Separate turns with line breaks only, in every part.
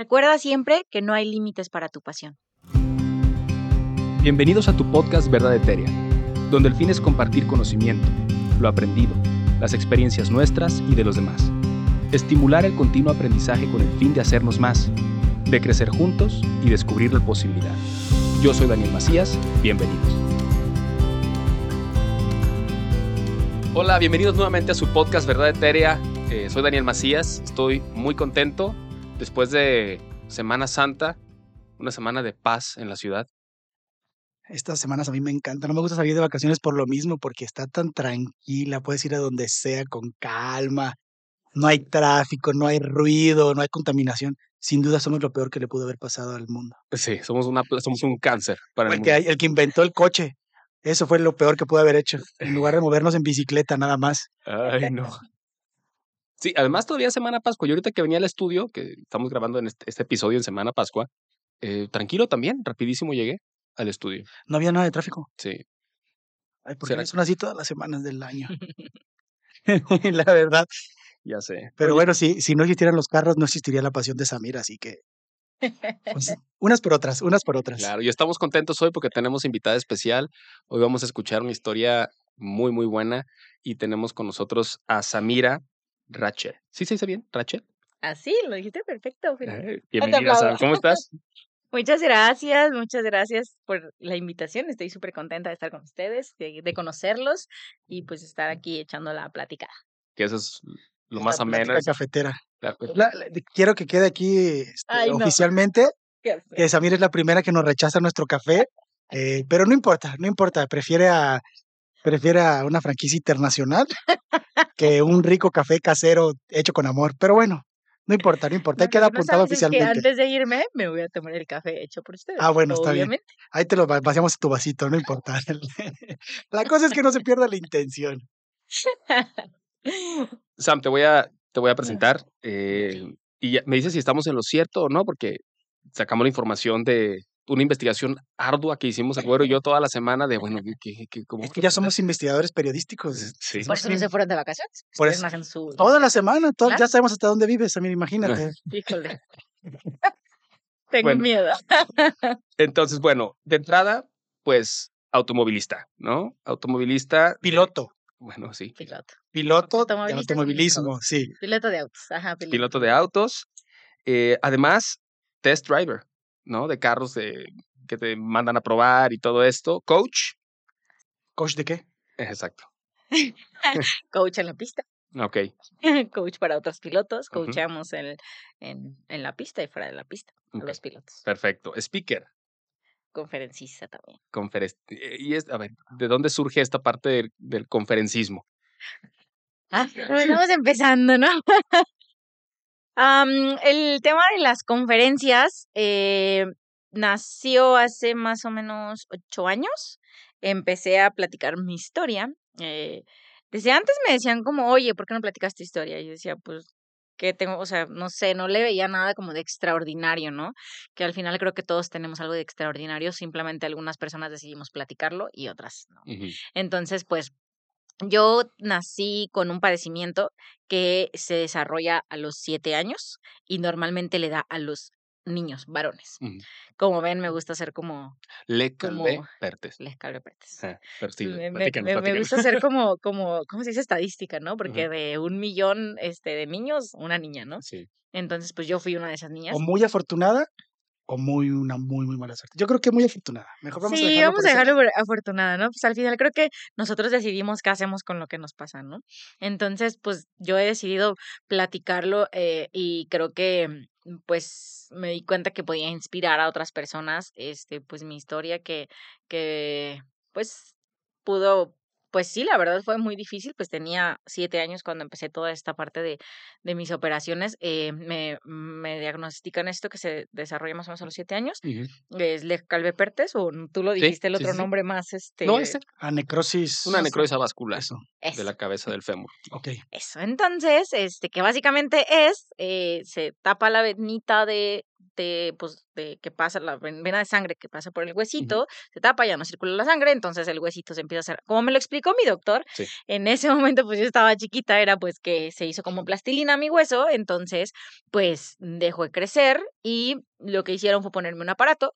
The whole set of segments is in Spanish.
Recuerda siempre que no hay límites para tu pasión.
Bienvenidos a tu podcast Verdad Etérea, donde el fin es compartir conocimiento, lo aprendido, las experiencias nuestras y de los demás. Estimular el continuo aprendizaje con el fin de hacernos más, de crecer juntos y descubrir la posibilidad. Yo soy Daniel Macías, bienvenidos. Hola, bienvenidos nuevamente a su podcast Verdad Etérea. Eh, soy Daniel Macías, estoy muy contento después de Semana Santa, una semana de paz en la ciudad.
Estas semanas a mí me encantan. No me gusta salir de vacaciones por lo mismo, porque está tan tranquila, puedes ir a donde sea con calma. No hay tráfico, no hay ruido, no hay contaminación. Sin duda somos lo peor que le pudo haber pasado al mundo.
Sí, somos, una, somos un cáncer para el,
el que,
mundo.
el que inventó el coche. Eso fue lo peor que pudo haber hecho. En lugar de movernos en bicicleta, nada más.
Ay, no. Sí, además todavía Semana Pascua. Yo ahorita que venía al estudio, que estamos grabando en este, este episodio en Semana Pascua, eh, tranquilo también, rapidísimo llegué al estudio.
No había nada de tráfico.
Sí.
Ay, porque
¿Será
son así todas las semanas del año. la verdad.
Ya sé.
Pero
Oye,
bueno, si, si no existieran los carros, no existiría la pasión de Samir, así que. pues, unas por otras, unas por otras.
Claro, y estamos contentos hoy porque tenemos invitada especial. Hoy vamos a escuchar una historia muy, muy buena y tenemos con nosotros a Samira Rachel. ¿Sí se dice bien? ¿Rachel?
Así, lo dijiste perfecto.
Eh, Bienvenida, Sam. ¿Cómo estás?
Muchas gracias, muchas gracias por la invitación. Estoy súper contenta de estar con ustedes, de, de conocerlos y pues estar aquí echando la plática.
Que eso es lo
La
más ameno.
cafetera.
La-
La- la- quiero que quede aquí este,
Ay,
oficialmente que Samir es la primera que nos rechaza nuestro café, eh, pero no importa, no importa, prefiere a, prefiere a una franquicia internacional que un rico café casero hecho con amor. Pero bueno, no importa, no importa, ahí
No,
queda
no
apuntado
sabes es que
oficialmente.
antes de irme me voy a tomar el café hecho por ustedes.
Ah, bueno, está bien. Ahí te lo va- vaciamos en tu vasito, no importa. La cosa es que no se pierda la intención.
Sam, te voy a, te voy a presentar eh, y ya- me dices si estamos en lo cierto o no, porque sacamos la información de una investigación ardua que hicimos Agüero y yo toda la semana de, bueno, que, que, cómo
Es que ya somos investigadores periodísticos.
Sí.
Por eso no se fueron de vacaciones.
Por eso.
su...
Toda la semana, ya sabemos hasta dónde vives, Samir, imagínate.
Híjole. Tengo
Bueno.
miedo.
Entonces, bueno, de entrada, pues automovilista, ¿no? Automovilista,
Piloto,
bueno, sí,
Piloto.
piloto de
es
automovilismo, sí.
Piloto de autos. Ajá, piloto.
piloto de autos, eh, además, test driver, ¿no? De carros de, que te mandan a probar y todo esto, coach,
¿Coach de qué?
exacto,
Coach en la pista.
ok,
coach para otros pilotos, coachamos en, en, en la pista y fuera de la pista a los pilotos.
perfecto, speaker,
Conferencista también.
conferen- eh, y es, a ver, ¿de dónde surge esta parte del, del conferencismo?
Ah, estamos empezando, ¿no? El tema de las conferencias eh, nació hace más o menos ocho años. Empecé a platicar mi historia. eh, desde antes me decían como, oye, ¿por qué no platicas tu historia? Y yo decía, pues, que tengo, o sea, no sé, no le veía nada como de extraordinario, ¿no? Que al final creo que todos tenemos algo de extraordinario, simplemente algunas personas decidimos platicarlo y otras no. Entonces, pues yo nací con un padecimiento que se desarrolla a los siete años y normalmente le da a los niños varones. Como ven, me gusta hacer como
Le calvé
Como-
pertes.
les calvepertes.
Ah, pero sí,
me, me-
platícanos,
gusta hacer como, como, ¿cómo se dice? Estadística, ¿no? Porque de un millón este, de niños, una niña, ¿no?
Sí.
Entonces, pues yo fui una de esas niñas.
O muy afortunada o muy una muy, muy mala suerte. Yo creo que muy afortunada. Mejor vamos a
sí,
dejarlo
vamos a dejarlo por- afortunada, ¿no? Pues al final creo que nosotros decidimos qué hacemos con lo que nos pasa, ¿no? Entonces, pues yo he decidido platicarlo eh, y creo que mm, pues me di cuenta que podía inspirar a otras personas, este, pues mi historia que, que pues pudo, pues sí, la verdad fue muy difícil, pues tenía siete años cuando empecé toda esta parte de, de mis operaciones, eh, me, me diagnostican esto que se desarrolla más o menos a los siete años,
Ujú.
es Lech Calvepertes o tú lo
Sí,
dijiste el otro
sí, sí.
nombre más este
No, este,
A necrosis.
una necrosis vascular
Eso.
de
eso,
la cabeza del fémur.
Ok.
eso entonces este que básicamente es eh, se tapa la venita de este, pues, de que pasa la ven- vena de sangre que pasa por el huesito, se tapa, ya no circula la sangre, entonces el huesito se empieza a hacer, como me lo explicó mi doctor,
Sí.
en ese momento pues yo estaba chiquita, era pues que se hizo como plastilina mi hueso, entonces pues dejó de crecer y lo que hicieron fue ponerme un aparato.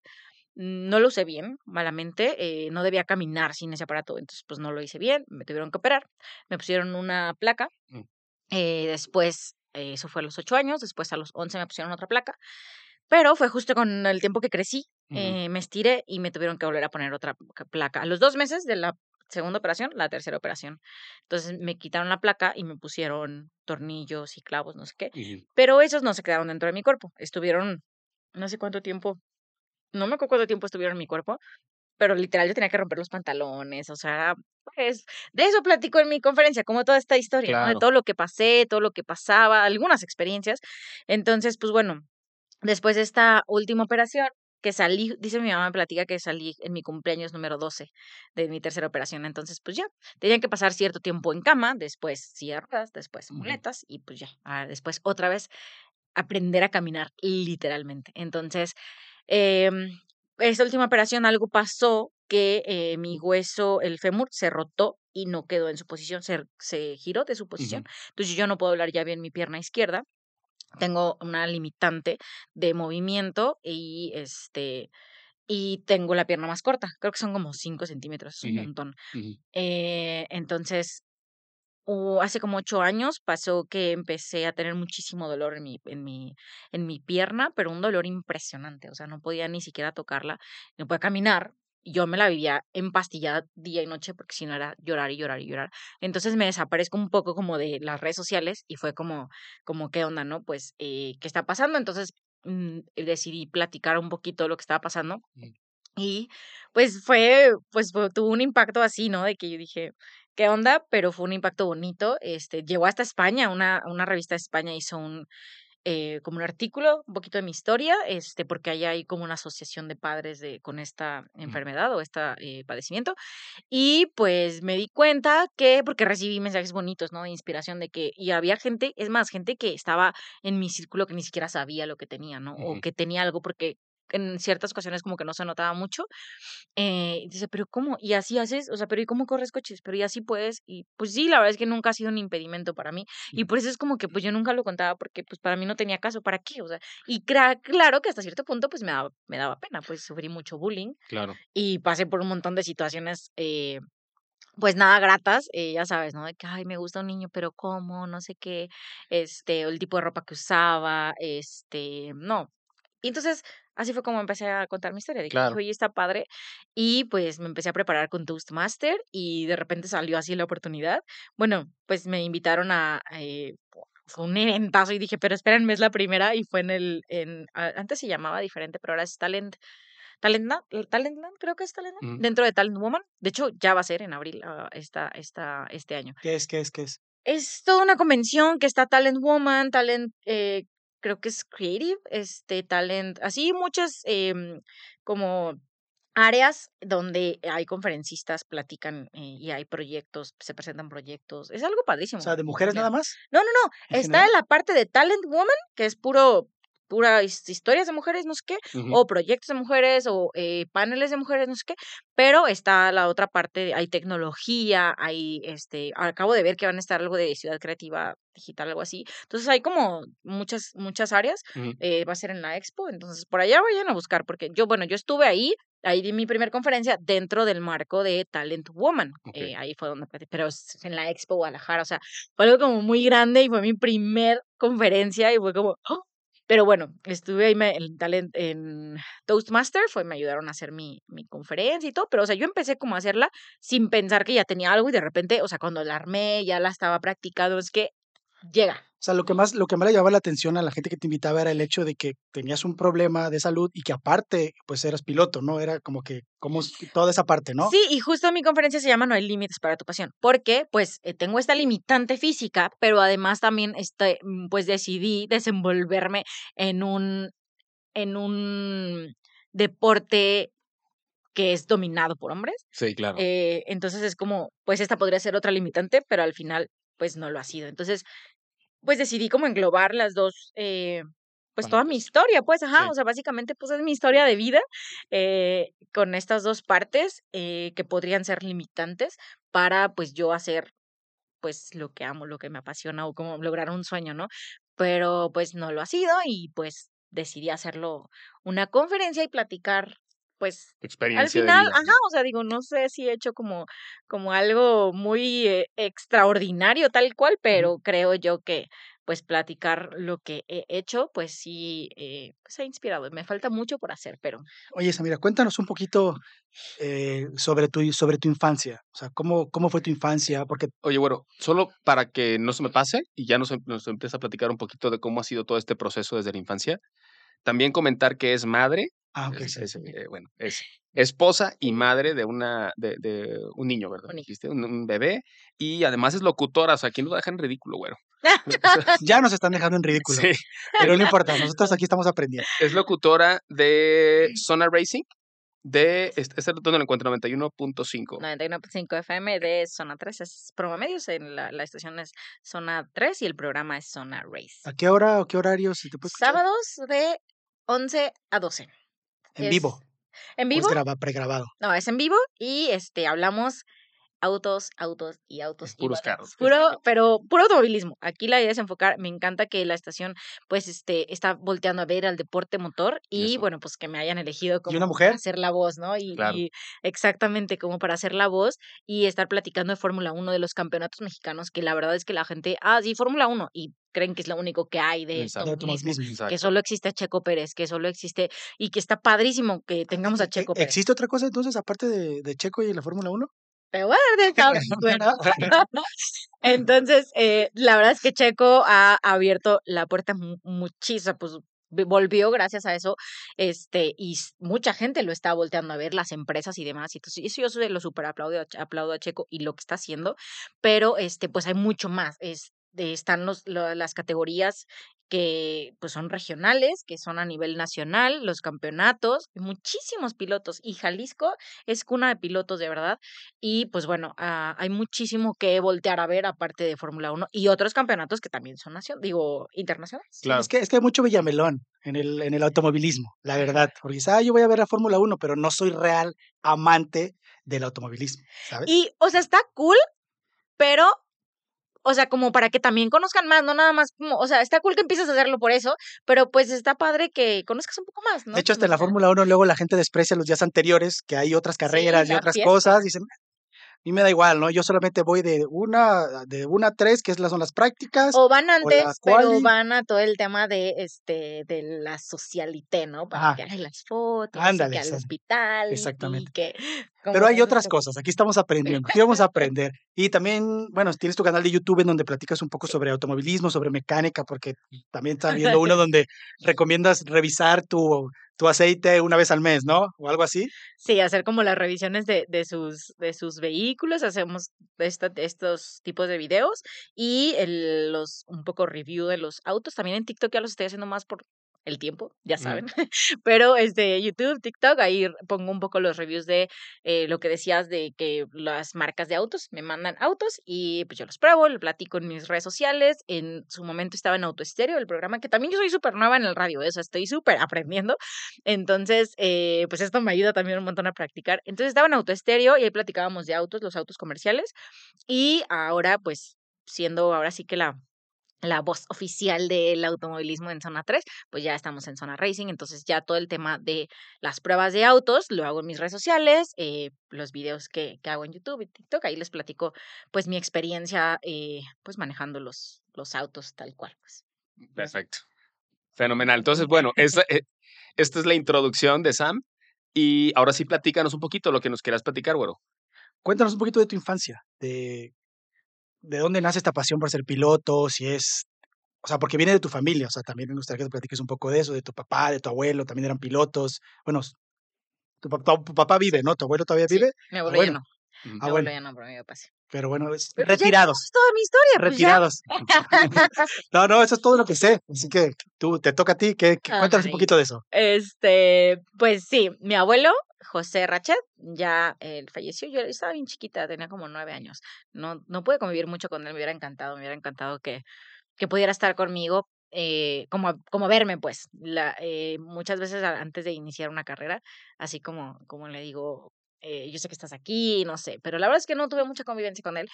No lo usé bien, malamente, eh, no debía caminar sin ese aparato, entonces pues no lo hice bien, me tuvieron que operar, me pusieron una placa,
Mm.
eh, después, eh, eso fue a los ocho años, después a los 11 me pusieron otra placa, pero fue justo con el tiempo que crecí, eh, me estiré y me tuvieron que volver a poner otra ca- placa. A los dos meses de la segunda operación, la tercera operación. Entonces me quitaron la placa y me pusieron tornillos y clavos, no sé qué, pero esos no se quedaron dentro de mi cuerpo, estuvieron no sé cuánto tiempo, no me acuerdo cuánto tiempo estuvieron en mi cuerpo, pero literal yo tenía que romper los pantalones, o sea, pues de eso platico en mi conferencia, como toda esta historia, ¿no? De todo lo que pasé, todo lo que pasaba, algunas experiencias. Entonces, pues bueno, después de esta última operación, que salí, dice mi mamá, me platica que salí en mi cumpleaños número 12 de mi tercera operación. Entonces, pues ya, tenían que pasar cierto tiempo en cama, después ruedas, después muletas y pues ya, ah, después otra vez aprender a caminar literalmente. Entonces, em, esta última operación algo pasó que eh, mi hueso, el fémur, se rotó y no quedó en su posición, se, se giró de su posición. Entonces yo no puedo hablar ya bien mi pierna izquierda. Tengo una limitante de movimiento y este y tengo la pierna más corta. Creo que son como 5 centímetros, es un montón. Eh, entonces, o hace como ocho años pasó que empecé a tener muchísimo dolor en mi, en mi, en mi pierna, pero un dolor impresionante. O sea, no podía ni siquiera tocarla, no podía caminar. Yo me la vivía empastillada día y noche porque si no era llorar y llorar y llorar. Entonces me desaparezco un poco como de las redes sociales y fue como, como ¿qué onda, no? Pues, eh, ¿qué está pasando? Entonces mm, decidí platicar un poquito de lo que estaba pasando.
Mm.
Y pues fue, pues fue- tuvo un impacto así, ¿no? De que yo dije, ¿qué onda? Pero fue un impacto bonito. Este, llegó hasta España, una, una revista de España hizo un, eh, como un artículo, un poquito de mi historia, este, porque allá hay como una asociación de padres de, con esta enfermedad o este padecimiento. Y pues me di cuenta que, porque recibí mensajes bonitos, ¿no? De inspiración de que, y había gente, es más, gente que estaba en mi círculo que ni siquiera sabía lo que tenía, ¿no? O que tenía algo porque en ciertas ocasiones como que no se notaba mucho. Eh, dice, pero ¿cómo? Y así haces, o sea, pero ¿y cómo corres coches? Pero y así puedes. Y pues sí, la verdad es que nunca ha sido un impedimento para mí. Y por eso es como que pues yo nunca lo contaba porque pues para mí no tenía caso, ¿para qué? O sea, y claro que hasta cierto punto pues me daba, me daba pena, pues sufrí mucho bullying
Claro.
y pasé por un montón de situaciones, eh, pues nada gratas, eh, ya sabes, ¿no? De que, ay, me gusta un niño, pero ¿cómo? No sé qué, este, el tipo de ropa que usaba, este, no. Y entonces, así fue como empecé a contar mi historia,
Claro.
oye, está padre, y pues me empecé a preparar con Toastmaster, y de repente salió así la oportunidad. Bueno, pues me invitaron a, eh, fue un eventazo, y dije, pero espérenme, es la primera, y fue en el, en, antes se llamaba diferente, pero ahora es Talent, Talentland, Talentland, creo que es Talentland,
Ujú.
dentro de Talent Woman. De hecho, ya va a ser en abril ah, esta, esta, este año.
¿Qué es? ¿Qué es? ¿Qué es?
Es toda una convención que está Talent Woman, Talent, eh, creo que es Creative, este, Talent, así muchas em, como áreas donde hay conferencistas, platican eh, y hay proyectos, se presentan proyectos. Es algo
O
padrísimo.
sea, ¿de mujeres nada más?
No, no, no.
¿En
Está en la parte de Talent Woman, que es puro, pura his- historias de mujeres, no sé qué,
Ujú.
o proyectos de mujeres, o eh, paneles de mujeres, no sé qué. Pero está la otra parte, hay tecnología, hay, este, acabo de ver que van a estar algo de ciudad creativa digital, algo así. Entonces hay como muchas, muchas áreas.
Ujú.
eh, va a ser en la expo, entonces por allá vayan a buscar, porque yo, bueno, yo estuve ahí, ahí di mi primera conferencia dentro del marco de Talent Woman.
Ok.
eh, ahí fue donde, pero en la expo Guadalajara, o sea, fue algo como muy grande y fue mi primer conferencia y fue como, ¡oh! Pero bueno, estuve ahí en, talent, en Toastmaster, fue, me ayudaron a hacer mi, mi conferencia y todo, pero o sea, yo empecé como a hacerla sin pensar que ya tenía algo y de repente, o sea, cuando la armé, ya la estaba practicando, es que llega.
O sea, lo que más, lo que más le llamaba la atención a la gente que te invitaba era el hecho de que tenías un problema de salud y que aparte, pues eras piloto, ¿no? Era como que, como toda esa parte, ¿no?
Sí, y justo mi conferencia se llama No hay límites para tu pasión, porque pues eh, tengo esta limitante física, pero además también este, mm, pues decidí desenvolverme en un, en un deporte que es dominado por hombres.
Sí, claro.
Eh, entonces es como, pues esta podría ser otra limitante, pero al final pues no lo ha sido. Entonces, pues decidí como englobar las dos, eh, pues toda mi historia, pues, ajá,
sí.
o sea, básicamente pues es mi historia de vida eh, con estas dos partes eh, que podrían ser limitantes para pues yo hacer pues lo que amo, lo que me apasiona o como lograr un sueño, ¿no? Pero pues no lo ha sido y pues decidí hacerlo una conferencia y platicar pues al
experiencia de
final,
vida.
ajá, o sea, digo, no sé si he hecho como, como algo muy eh, extraordinario tal cual, pero creo yo que pues platicar lo que he hecho, pues sí, eh, pues ha inspirado. Me falta mucho por hacer, pero
Oye, Samira, cuéntanos un poquito eh, sobre, tu, sobre tu infancia. O sea, ¿cómo, ¿cómo fue tu infancia? Porque
Oye, bueno, solo para que no se me pase y ya nos, nos empieza a platicar un poquito de cómo ha sido todo este proceso desde la infancia. También comentar que es madre,
Ah, ok,
es,
sí,
es, eh, bueno, es esposa y madre de una de, de un niño, ¿verdad?
Un
un, un bebé y además es locutora, o sea, aquí nos deja en ridículo, güero.
Ya nos están dejando en ridículo,
Sí,
pero no importa, nosotros aquí estamos aprendiendo.
es locutora de Sonar Racing, de este, este dónde lo encuentro 91.5.
91.5 FM de Zona 3 es Promomedios, en la, la estación es Zona 3 y el programa es Zona Race.
¿A qué hora o qué horario se te puede escuchar?
Sábados de 11 a 12.
En
es
vivo.
En
¿O
vivo,
es graba- pregrabado?
no, es en vivo y este hablamos autos, autos y autos. y
Puros
más
carros.
Puro, pero puro automovilismo. Aquí la idea es enfocar, me encanta que la estación pues este está volteando a ver al deporte motor y
Eso.
bueno, pues que me hayan elegido como
una
para
mujer?
hacer la voz, ¿no? Y,
Claro.
y exactamente como para hacer la voz y estar platicando de Fórmula 1 de los campeonatos mexicanos, que la verdad es que la gente, ah, sí, Fórmula 1 y creen que es lo único que hay de automovilismo. Que solo existe Checo Pérez, que solo existe y que está padrísimo que tengamos a
¿E-
Checo Pérez.
¿Existe otra cosa entonces aparte de, de Checo y la Fórmula 1?
Te voy a dar de cab- bueno. Entonces, eh, la verdad es que Checo ha abierto la puerta mu- muchísimo, pues vi- volvió gracias a eso, este, y mucha gente lo está volteando a ver, las empresas y demás, y entonces eso yo se lo super aplaudo, aplaudo a Checo y lo que está haciendo, pero este, pues hay mucho más, es, de- están los, lo- las categorías que pues son regionales, que son a nivel nacional, los campeonatos, muchísimos pilotos, y Jalisco es cuna de pilotos de verdad, y pues bueno, ah, hay muchísimo que voltear a ver aparte de Fórmula 1 y otros campeonatos que también son nación, digo, internacionales.
Claro.
Es que, es que hay mucho villamelón en el, en el automovilismo, la verdad. Porque ah, yo voy a ver la Fórmula 1, pero no soy real amante del automovilismo, ¿sabes?
Y, o sea, está cool, pero, o sea, como para que también conozcan más, no nada más como, o sea, está cool que empieces a hacerlo por eso, pero pues está padre que conozcas un poco más, ¿no?
de hecho, hasta en la Fórmula 1 luego la gente desprecia los días anteriores, que hay otras carreras y otras
fiesta.
cosas. Dicen, a mí me da igual, ¿no? Yo solamente voy de una, de una a tres, que es la- son las prácticas.
O van antes, pero van a todo el tema de este de la socialité, ¿no? Para
Ajá.
que las fotos,
Ándale,
que al hospital, y
exactamente.
que
Pero hay otras
cosas.
cosas, aquí estamos aprendiendo, aquí vamos a aprender. Y también, bueno, tienes tu canal de YouTube en donde platicas un poco sobre automovilismo, sobre mecánica, porque también está viendo uno donde recomiendas revisar tu, tu aceite una vez al mes, ¿no? O algo así.
Sí, hacer como las revisiones de, de sus de sus vehículos, hacemos esta- estos tipos de videos y el, los un poco review de los autos. También en TikTok ya los estoy haciendo más por el tiempo, ya
Mm.
saben. Pero este YouTube, TikTok, ahí pongo un poco los reviews de eh, lo que decías de que las marcas de autos me mandan autos y pues yo los pruebo, lo platico en mis redes sociales. En su momento estaba en Autoestéreo, el programa que también yo soy súper nueva en el radio, eso estoy súper aprendiendo. Entonces, eh, pues esto me ayuda también un montón a practicar. Entonces estaba en autoestéreo y ahí platicábamos de autos, los autos comerciales. Y ahora, pues, siendo ahora sí que la, la voz oficial del automovilismo en zona 3, pues ya estamos en zona racing. Entonces ya todo el tema de las pruebas de autos lo hago en mis redes sociales, eh, los videos que, que hago en YouTube y TikTok. Ahí les platico pues mi experiencia eh, pues manejando los, los autos tal cual. Pues.
Perfecto. Fenomenal. Entonces, bueno, esta, eh, esta es la introducción de Sam. Y ahora sí, platícanos un poquito lo que nos quieras platicar, güero.
Cuéntanos un poquito de tu infancia, de, de dónde nace esta pasión por ser piloto, si es, o sea, porque viene de tu familia, o sea, también me gustaría que te platiques un poco de eso, de tu papá, de tu abuelo, también eran pilotos. Bueno, tu, tu- tu papá vive, ¿no? ¿Tu abuelo todavía
Sí,
vive?
mi abuelo
bueno.
ya no.
Ujú.
Mi
Ah,
abuelo
bueno,
ya no, pero mi papá sí.
Pero bueno, es-
Pero ya
retirados,
contamos toda mi historia, pues
retirados. No, no, eso es todo lo que sé, así que tú, te toca a ti, que, cuéntanos un poquito de eso.
Este, pues sí, mi abuelo, José Rachet, ya él falleció. Yo estaba bien chiquita, tenía como nueve años. No, no pude convivir mucho con él, me hubiera encantado, me hubiera encantado que, que pudiera estar conmigo. eh, como, como verme, pues, la, eh, muchas veces antes de iniciar una carrera, así como, como le digo, eh, yo sé que estás aquí, no sé, pero la verdad es que no tuve mucha convivencia con él,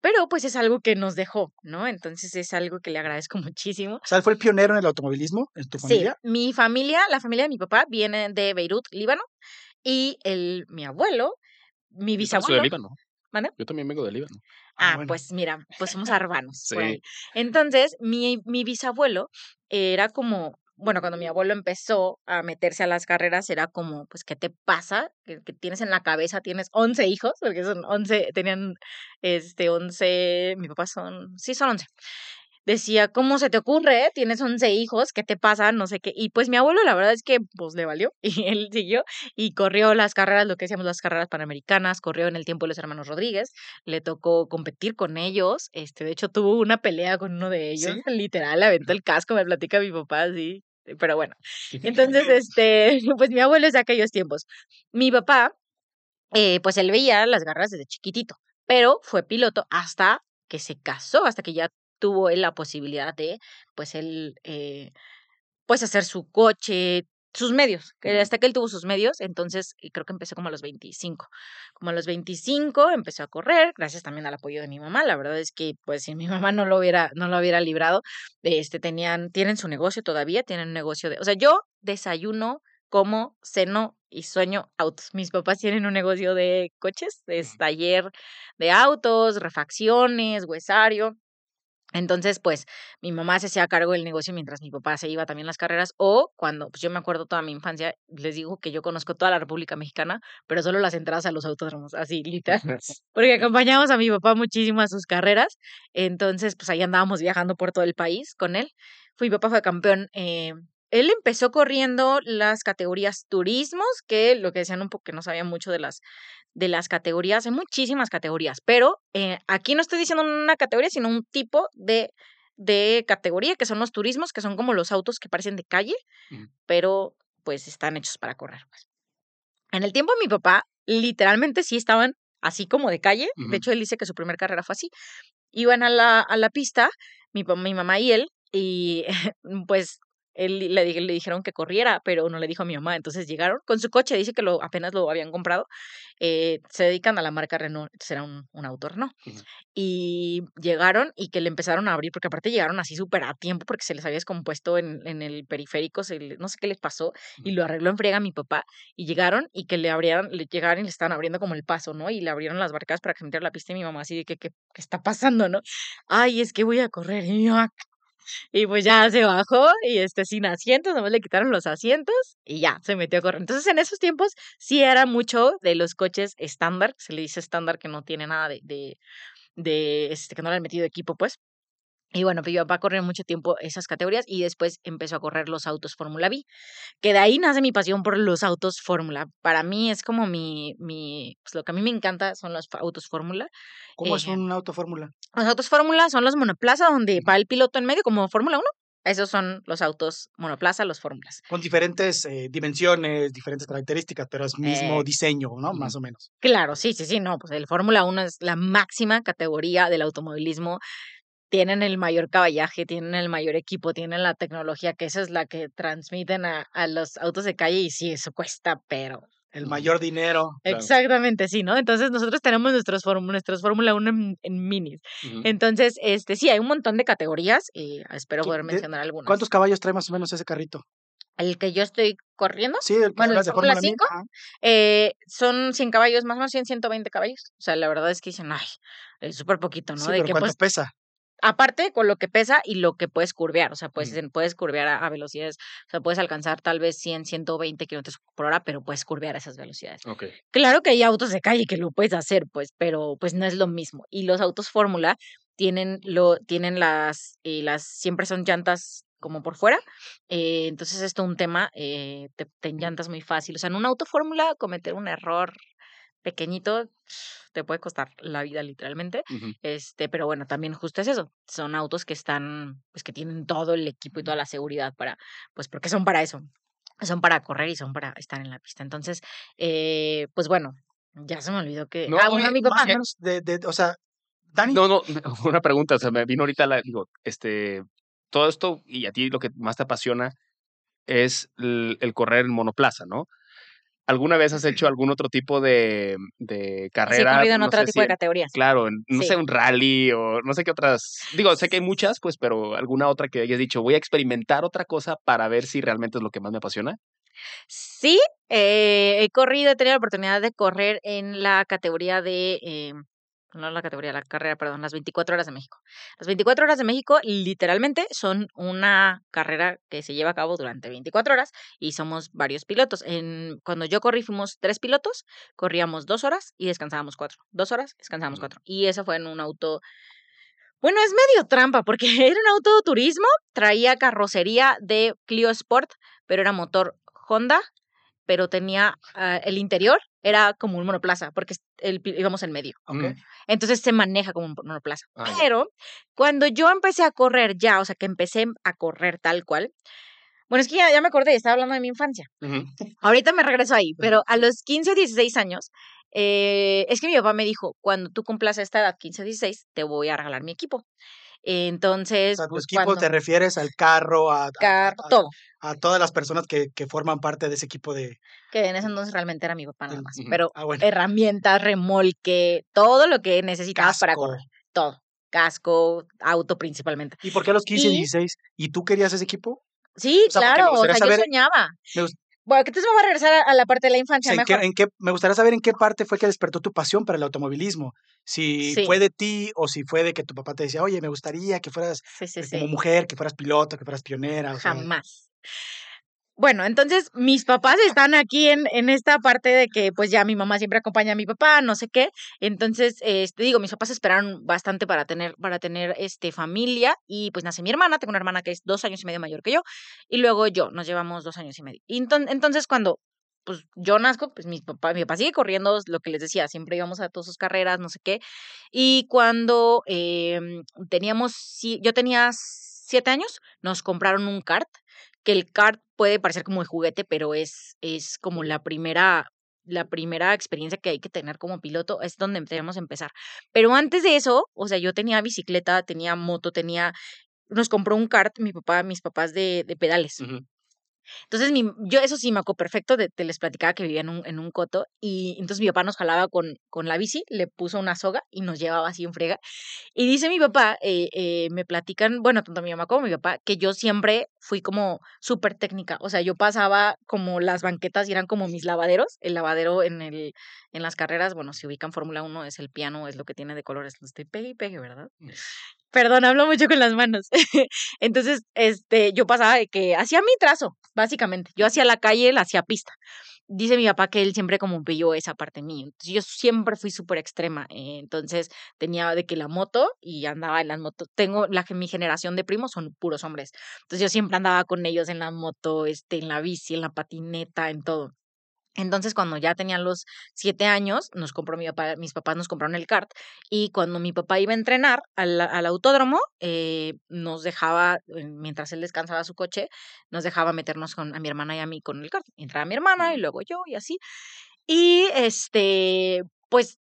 pero pues es algo que nos dejó, ¿no? Entonces es algo que le agradezco muchísimo.
O sea, fue el pionero en el automovilismo en tu
Sí,
familia.
mi familia, la familia de mi papá viene de Beirut, Líbano, y el, mi abuelo, mi
Yo también soy de
bisabuelo,
Líbano.
¿Mande?
Yo también vengo de Líbano.
Ah,
Ah,
bueno.
pues mira, pues somos por
Sí.
Entonces, mi, mi bisabuelo era como, bueno, cuando mi abuelo empezó a meterse a las carreras, era como, pues, ¿qué te pasa? Que, que tienes en la cabeza, tienes 11 hijos, porque son 11, tenían, este, 11, mi papá son, sí, son 11. Decía, ¿cómo se te ocurre? Tienes 11 hijos, ¿qué te pasa? No sé qué. Y pues mi abuelo, la verdad es que, pues, le valió. Y él siguió y corrió las carreras, lo que decíamos, las carreras panamericanas, corrió en el tiempo de los hermanos Rodríguez le tocó competir con ellos. Este, de hecho, tuvo una pelea con uno de ellos.
¿Sí?
Literal, aventó el casco, me platica mi papá, así. Pero bueno. Entonces, este, pues mi abuelo es de aquellos tiempos. Mi papá, eh, pues él veía las garras desde chiquitito, pero fue piloto hasta que se casó, hasta que ya tuvo él la posibilidad de, pues él, eh, pues hacer su coche, sus medios, que hasta que él tuvo sus medios, entonces y creo que empezó como a los 25. Como a los 25 empezó a correr, gracias también al apoyo de mi mamá. La verdad es que pues si mi mamá no lo hubiera no lo hubiera librado, este tenían tienen su negocio todavía, tienen un negocio de, o sea, yo desayuno, como, ceno y sueño autos. Mis papás tienen un negocio de coches, es taller de autos, refacciones, huesario. Entonces, pues, mi mamá se hacía cargo del negocio mientras mi papá se iba también a las carreras. O cuando, pues yo me acuerdo toda mi infancia, les digo que yo conozco toda la República Mexicana, pero solo las entradas a los autódromos, así, literal. Porque acompañamos a mi papá muchísimo a sus carreras. Entonces, pues ahí andábamos viajando por todo el país con él. Fui, mi papá fue campeón. eh, él empezó corriendo las categorías turismos, que lo que decían un poco que no sabía mucho de las de las categorías, hay muchísimas categorías, pero eh, aquí no estoy diciendo una categoría, sino un tipo de, de categoría, que son los turismos, que son como los autos que parecen de calle, pero pues están hechos para correr. pues. En el tiempo de mi papá, literalmente sí estaban así como de calle,
Ujú.
de hecho él dice que su primera carrera fue así, iban a la, a la pista, mi, mi mamá y él, y pues él le, di- le dijeron que corriera, pero no le dijo a mi mamá. Entonces llegaron con su coche, dice que lo apenas lo habían comprado. eh, se dedican a la marca Renault, era un, un auto Renault. Y llegaron y que le empezaron a abrir, porque aparte llegaron así súper a tiempo, porque se les había descompuesto en, en el periférico, se le- no sé qué les pasó, y lo arregló en friega mi papá. Y llegaron y que le abrieran, le llegaron y le estaban abriendo como el paso, ¿no? Y le abrieron las barcas para que metiera la pista y mi mamá así de que, ¿qué, qué está pasando, no? Ay, es que voy a correr. Y mi mamá, y pues ya se bajó y este sin asientos, nomás le quitaron los asientos y ya se metió a correr. Entonces en esos tiempos sí era mucho de los coches estándar, se le dice estándar que no tiene nada de, de, de este, que no le han metido equipo, pues. Y bueno, pues mi papá corrió mucho tiempo esas categorías y después empezó a correr los autos Fórmula B, que de ahí nace mi pasión por los autos Fórmula. Para mí es como mi, mi, pues lo que a mí me encanta son los autos Fórmula.
¿Cómo es
Eh,
un auto fórmula?
Los autos Fórmula son los monoplaza donde va el piloto en medio como Fórmula 1. Esos son los autos monoplaza, los Fórmulas.
Con diferentes eh, dimensiones, diferentes características, pero es mismo
Eh,
diseño, ¿no? Más o menos.
Claro, sí, sí, sí, no, pues el Fórmula 1 es la máxima categoría del automovilismo. Tienen el mayor caballaje, tienen el mayor equipo, tienen la tecnología, que esa es la que transmiten a, a los autos de calle y sí, eso cuesta, pero
El mayor dinero.
Claro.
exactamente, sí, ¿no? Entonces nosotros tenemos nuestros, nuestros Fórmula 1 en, en minis. Entonces, este, sí, hay un montón de categorías y espero
¿Qué-
poder
de-
mencionar algunas.
¿Cuántos caballos trae más o menos ese carrito?
El que yo estoy corriendo,
Sí, el que
Bueno, el
hablas de
Fórmula
Fórmula
5,
Ajá.
eh, son 100 caballos, más o menos 100, 120 caballos. O sea, la verdad es que dicen, ay, es súper poquito, ¿no?
Sí,
de
pero
que
¿cuánto
pues,
pesa?
Aparte con lo que pesa y lo que puedes curvear, o sea, puedes, puedes curvear a, a velocidades, o sea, puedes alcanzar tal vez 100, 120 kilómetros por hora, pero puedes curvear a esas velocidades.
Ok.
Claro que hay autos de calle que lo puedes hacer, pues, pero pues no es lo mismo. Y los autos Fórmula tienen lo, tienen las, eh, las, siempre son llantas como por fuera. eh, entonces esto es un tema, eh, te, te llantas muy fácil. O sea, en un auto Fórmula cometer un error pequeñito te puede costar la vida literalmente.
Ujú.
Este, pero bueno, también justo es eso. Son autos que están, pues que tienen todo el equipo y toda la seguridad para, pues porque son para eso. Son para correr y son para estar en la pista. Entonces, eh, pues bueno, ya se me olvidó que.
No,
ah, bueno,
oye,
mi
Más
papá.
o menos de, de- o sea, Dani,
No, no, una pregunta, o sea, me vino ahorita la, digo, este, todo esto, y a ti lo que más te apasiona, es el, el correr en monoplaza, ¿no? ¿Alguna vez has hecho algún otro tipo de, de
Sí, he
carrera?
corrido en
No
otro tipo
si,
de categorías.
claro, no
Sí.
sé, un rally o no sé qué otras. Digo, sé que hay muchas, pues, pero alguna otra que hayas dicho, voy a experimentar otra cosa para ver si realmente es lo que más me apasiona.
Sí, eh, he corrido, he tenido la oportunidad de correr en la categoría de, eh, no la categoría, la carrera, perdón, las 24 horas de México. Las 24 horas de México literalmente son una carrera que se lleva a cabo durante 24 horas y somos varios pilotos. En, cuando yo corrí fuimos tres pilotos, corríamos dos horas y descansábamos cuatro. Dos horas, descansábamos cuatro. Y eso fue en un auto bueno, es medio trampa porque era un auto de turismo, traía carrocería de Clio Sport, pero era motor Honda, pero tenía ah, el interior, era como un monoplaza, porque el, íbamos en medio.
Mm.
Entonces se maneja como un monoplaza.
Ah.
Pero cuando yo empecé a correr ya, o sea, que empecé a correr tal cual, bueno, es que ya, ya me acordé, estaba hablando de mi infancia.
Ujú.
Ahorita me regreso ahí, pero a los 15, 16 años, eh, es que mi papá me dijo, cuando tú cumplas esta edad, 15, 16, te voy a regalar mi equipo.
O
Entonces,
sea, tu
pues
equipo
cuando...
te refieres al carro, a, a-
Carro,
a-
todo.
a todas las personas que, que forman parte de ese equipo de...
Que en ese entonces realmente era mi papá nada más. Pero
Ah, bueno.
herramientas, remolque, todo lo que necesitabas para correr. Todo. Casco, auto principalmente.
¿Y por qué a los 15,
Y-
16? ¿Y tú querías ese equipo?
Sí,
O sea,
claro. O sea,
saber-
yo soñaba. Bueno, que entonces voy a regresar a, la parte de la
O
infancia
sea, ¿en qué-
mejor.
en qué- me gustaría saber en qué parte fue que despertó tu pasión para el automovilismo. Si
Sí.
fue de ti o si fue de que tu papá te decía, oye, me gustaría que fueras
Sí, sí,
eh, como mujer, que fueras piloto, que fueras pionera. O sea,
Jamás. Bueno, entonces mis papás están aquí en, en esta parte de que pues ya mi mamá siempre acompaña a mi papá, no sé qué. Entonces, este, digo, mis papás esperaron bastante para tener, para tener este, familia y pues nace mi hermana, tengo una hermana que es dos años y medio mayor que yo y luego yo, nos llevamos dos años y medio. Y enton- entonces cuando pues yo nazco, pues mi papá, mi papá sigue corriendo, lo que les decía, siempre íbamos a todas sus carreras, no sé qué. Y cuando em, teníamos, yo tenía siete años, nos compraron un kart, que el kart puede parecer como de juguete, pero es, es como la primera, la primera experiencia que hay que tener como piloto, es donde tenemos que empezar. Pero antes de eso, o sea, yo tenía bicicleta, tenía moto, tenía, nos compró un kart, mi papá, mis papás de, de pedales.
Ujú.
Entonces, mi, yo eso sí me acuerdo perfecto, de, te les platicaba que vivía en un, en un coto y entonces mi papá nos jalaba con, con la bici, le puso una soga y nos llevaba así en frega. Y dice mi papá, eh, eh, me platican, bueno, tanto mi mamá como mi papá, que yo siempre fui como súper técnica. O sea, yo pasaba como las banquetas y eran como mis lavaderos. El lavadero en, el, en las carreras, bueno, si ubican Fórmula 1, es el piano, es lo que tiene de colores. Lo estoy pegue y pegue, ¿verdad? Perdón, hablo mucho con las manos. Entonces, este, yo pasaba de que hacía mi trazo, básicamente. Yo hacía la calle, la hacía pista. Dice mi papá que él siempre como pilló esa parte mía. Entonces, yo siempre fui súper extrema. entonces, tenía de que la moto y andaba en las motos. Tengo la mi generación de primos son puros hombres. Entonces, yo siempre andaba con ellos en la moto, este, en la bici, en la patineta, en todo. Entonces, cuando ya tenían los siete años, nos compró mi papá, mis papás nos compraron el kart y cuando mi papá iba a entrenar al, al autódromo, eh, nos dejaba, eh, mientras él descansaba su coche, nos dejaba meternos con a mi hermana y a mí con el kart. Entraba mi hermana y luego yo y así. Y este, pues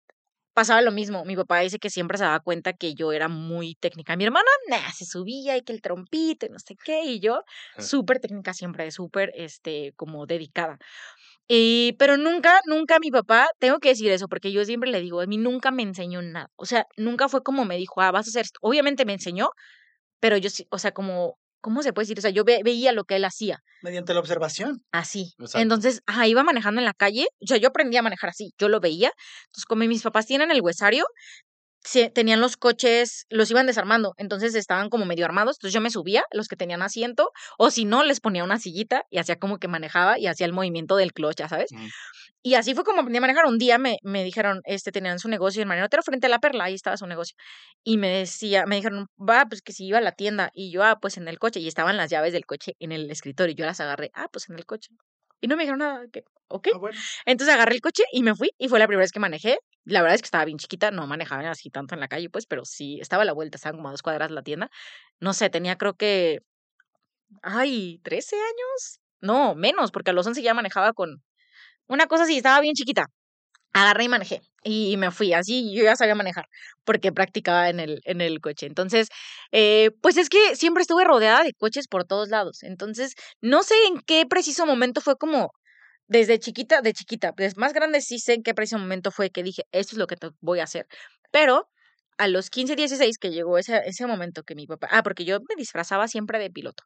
pasaba lo mismo. Mi papá dice que siempre se daba cuenta que yo era muy técnica. Mi hermana, nah, se subía y que el trompito y no sé qué, y yo súper técnica siempre, súper, este, como dedicada. Y, pero nunca, nunca mi papá, tengo que decir eso, porque yo siempre le digo, a mí nunca me enseñó nada. O sea, nunca fue como me dijo, ah, vas a hacer esto. Obviamente me enseñó, pero yo sí, o sea, como, ¿cómo se puede decir? O sea, yo ve- veía lo que él hacía,
Mediante la observación.
así.
Exacto.
Entonces, ajá, iba manejando en la calle, o sea, yo aprendí a manejar así, yo lo veía. Entonces, como mis papás tienen el huesario, tenían los coches, los iban desarmando, entonces estaban como medio armados, entonces yo me subía, los que tenían asiento, o si no, les ponía una sillita y hacía como que manejaba y hacía el movimiento del clutch, ya sabes. Y así fue como aprendí a manejar. Un día me, me dijeron, este, tenían su negocio en Marinotero frente a la Perla, ahí estaba su negocio. Y me decía, me dijeron, va, pues que si iba a la tienda. Y yo, ah, pues en el coche. Y estaban las llaves del coche en el escritorio. Y yo las agarré, ah, pues en el coche. Y no me dijeron nada, que, ok.
Ah, bueno.
Entonces agarré el coche y me fui. Y fue la primera vez que manejé. La verdad es que estaba bien chiquita, no manejaba así tanto en la calle, pues, pero sí, estaba a la vuelta, estaban como a dos cuadras la tienda. No sé, tenía creo que, ay, 13 años. No, menos, porque a los 11 ya manejaba con una cosa así, estaba bien chiquita. agarré y manejé y me fui así, yo ya sabía manejar porque practicaba en el, en el coche. Entonces, eh, pues es que siempre estuve rodeada de coches por todos lados. Entonces, no sé en qué preciso momento fue como, desde chiquita, de chiquita, pues más grande sí sé en qué preciso momento fue que dije, esto es lo que voy a hacer. Pero a los 15, 16 que llegó ese, ese momento que mi papá, ah, porque yo me disfrazaba siempre de piloto.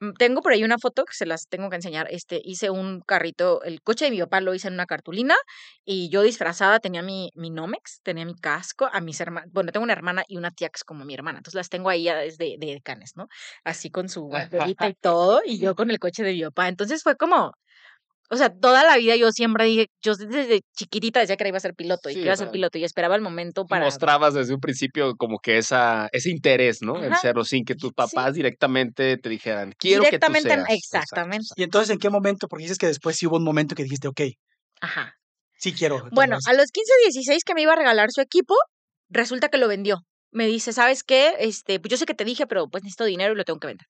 Mm, tengo por ahí una foto que se las tengo que enseñar. Este, hice un carrito, el coche de mi papá lo hice en una cartulina y yo disfrazada tenía mi, mi Nomex, tenía mi casco, a mis hermanas, bueno, tengo una hermana y una tía que es como mi hermana, entonces las tengo ahí desde de canes, ¿no? Así con su banderita y todo, y yo con el coche de mi papá. Entonces fue como, o sea, toda la vida yo siempre dije, yo desde chiquitita decía que iba a ser piloto y que iba a ser piloto y esperaba el momento para...
Mostrabas desde un principio como que esa, ese interés, ¿no? En serlo, sin que tus papás directamente te dijeran, quiero que tú seas.
Exactamente.
Y entonces, ¿en qué momento? Porque dices que después sí hubo un momento que dijiste, ok.
Ajá.
Sí quiero.
Bueno, a los 15 o 16 que me iba a regalar su equipo, resulta que lo vendió. Me dice, ¿sabes qué? Este, pues yo sé que te dije, pero pues necesito dinero y lo tengo que vender.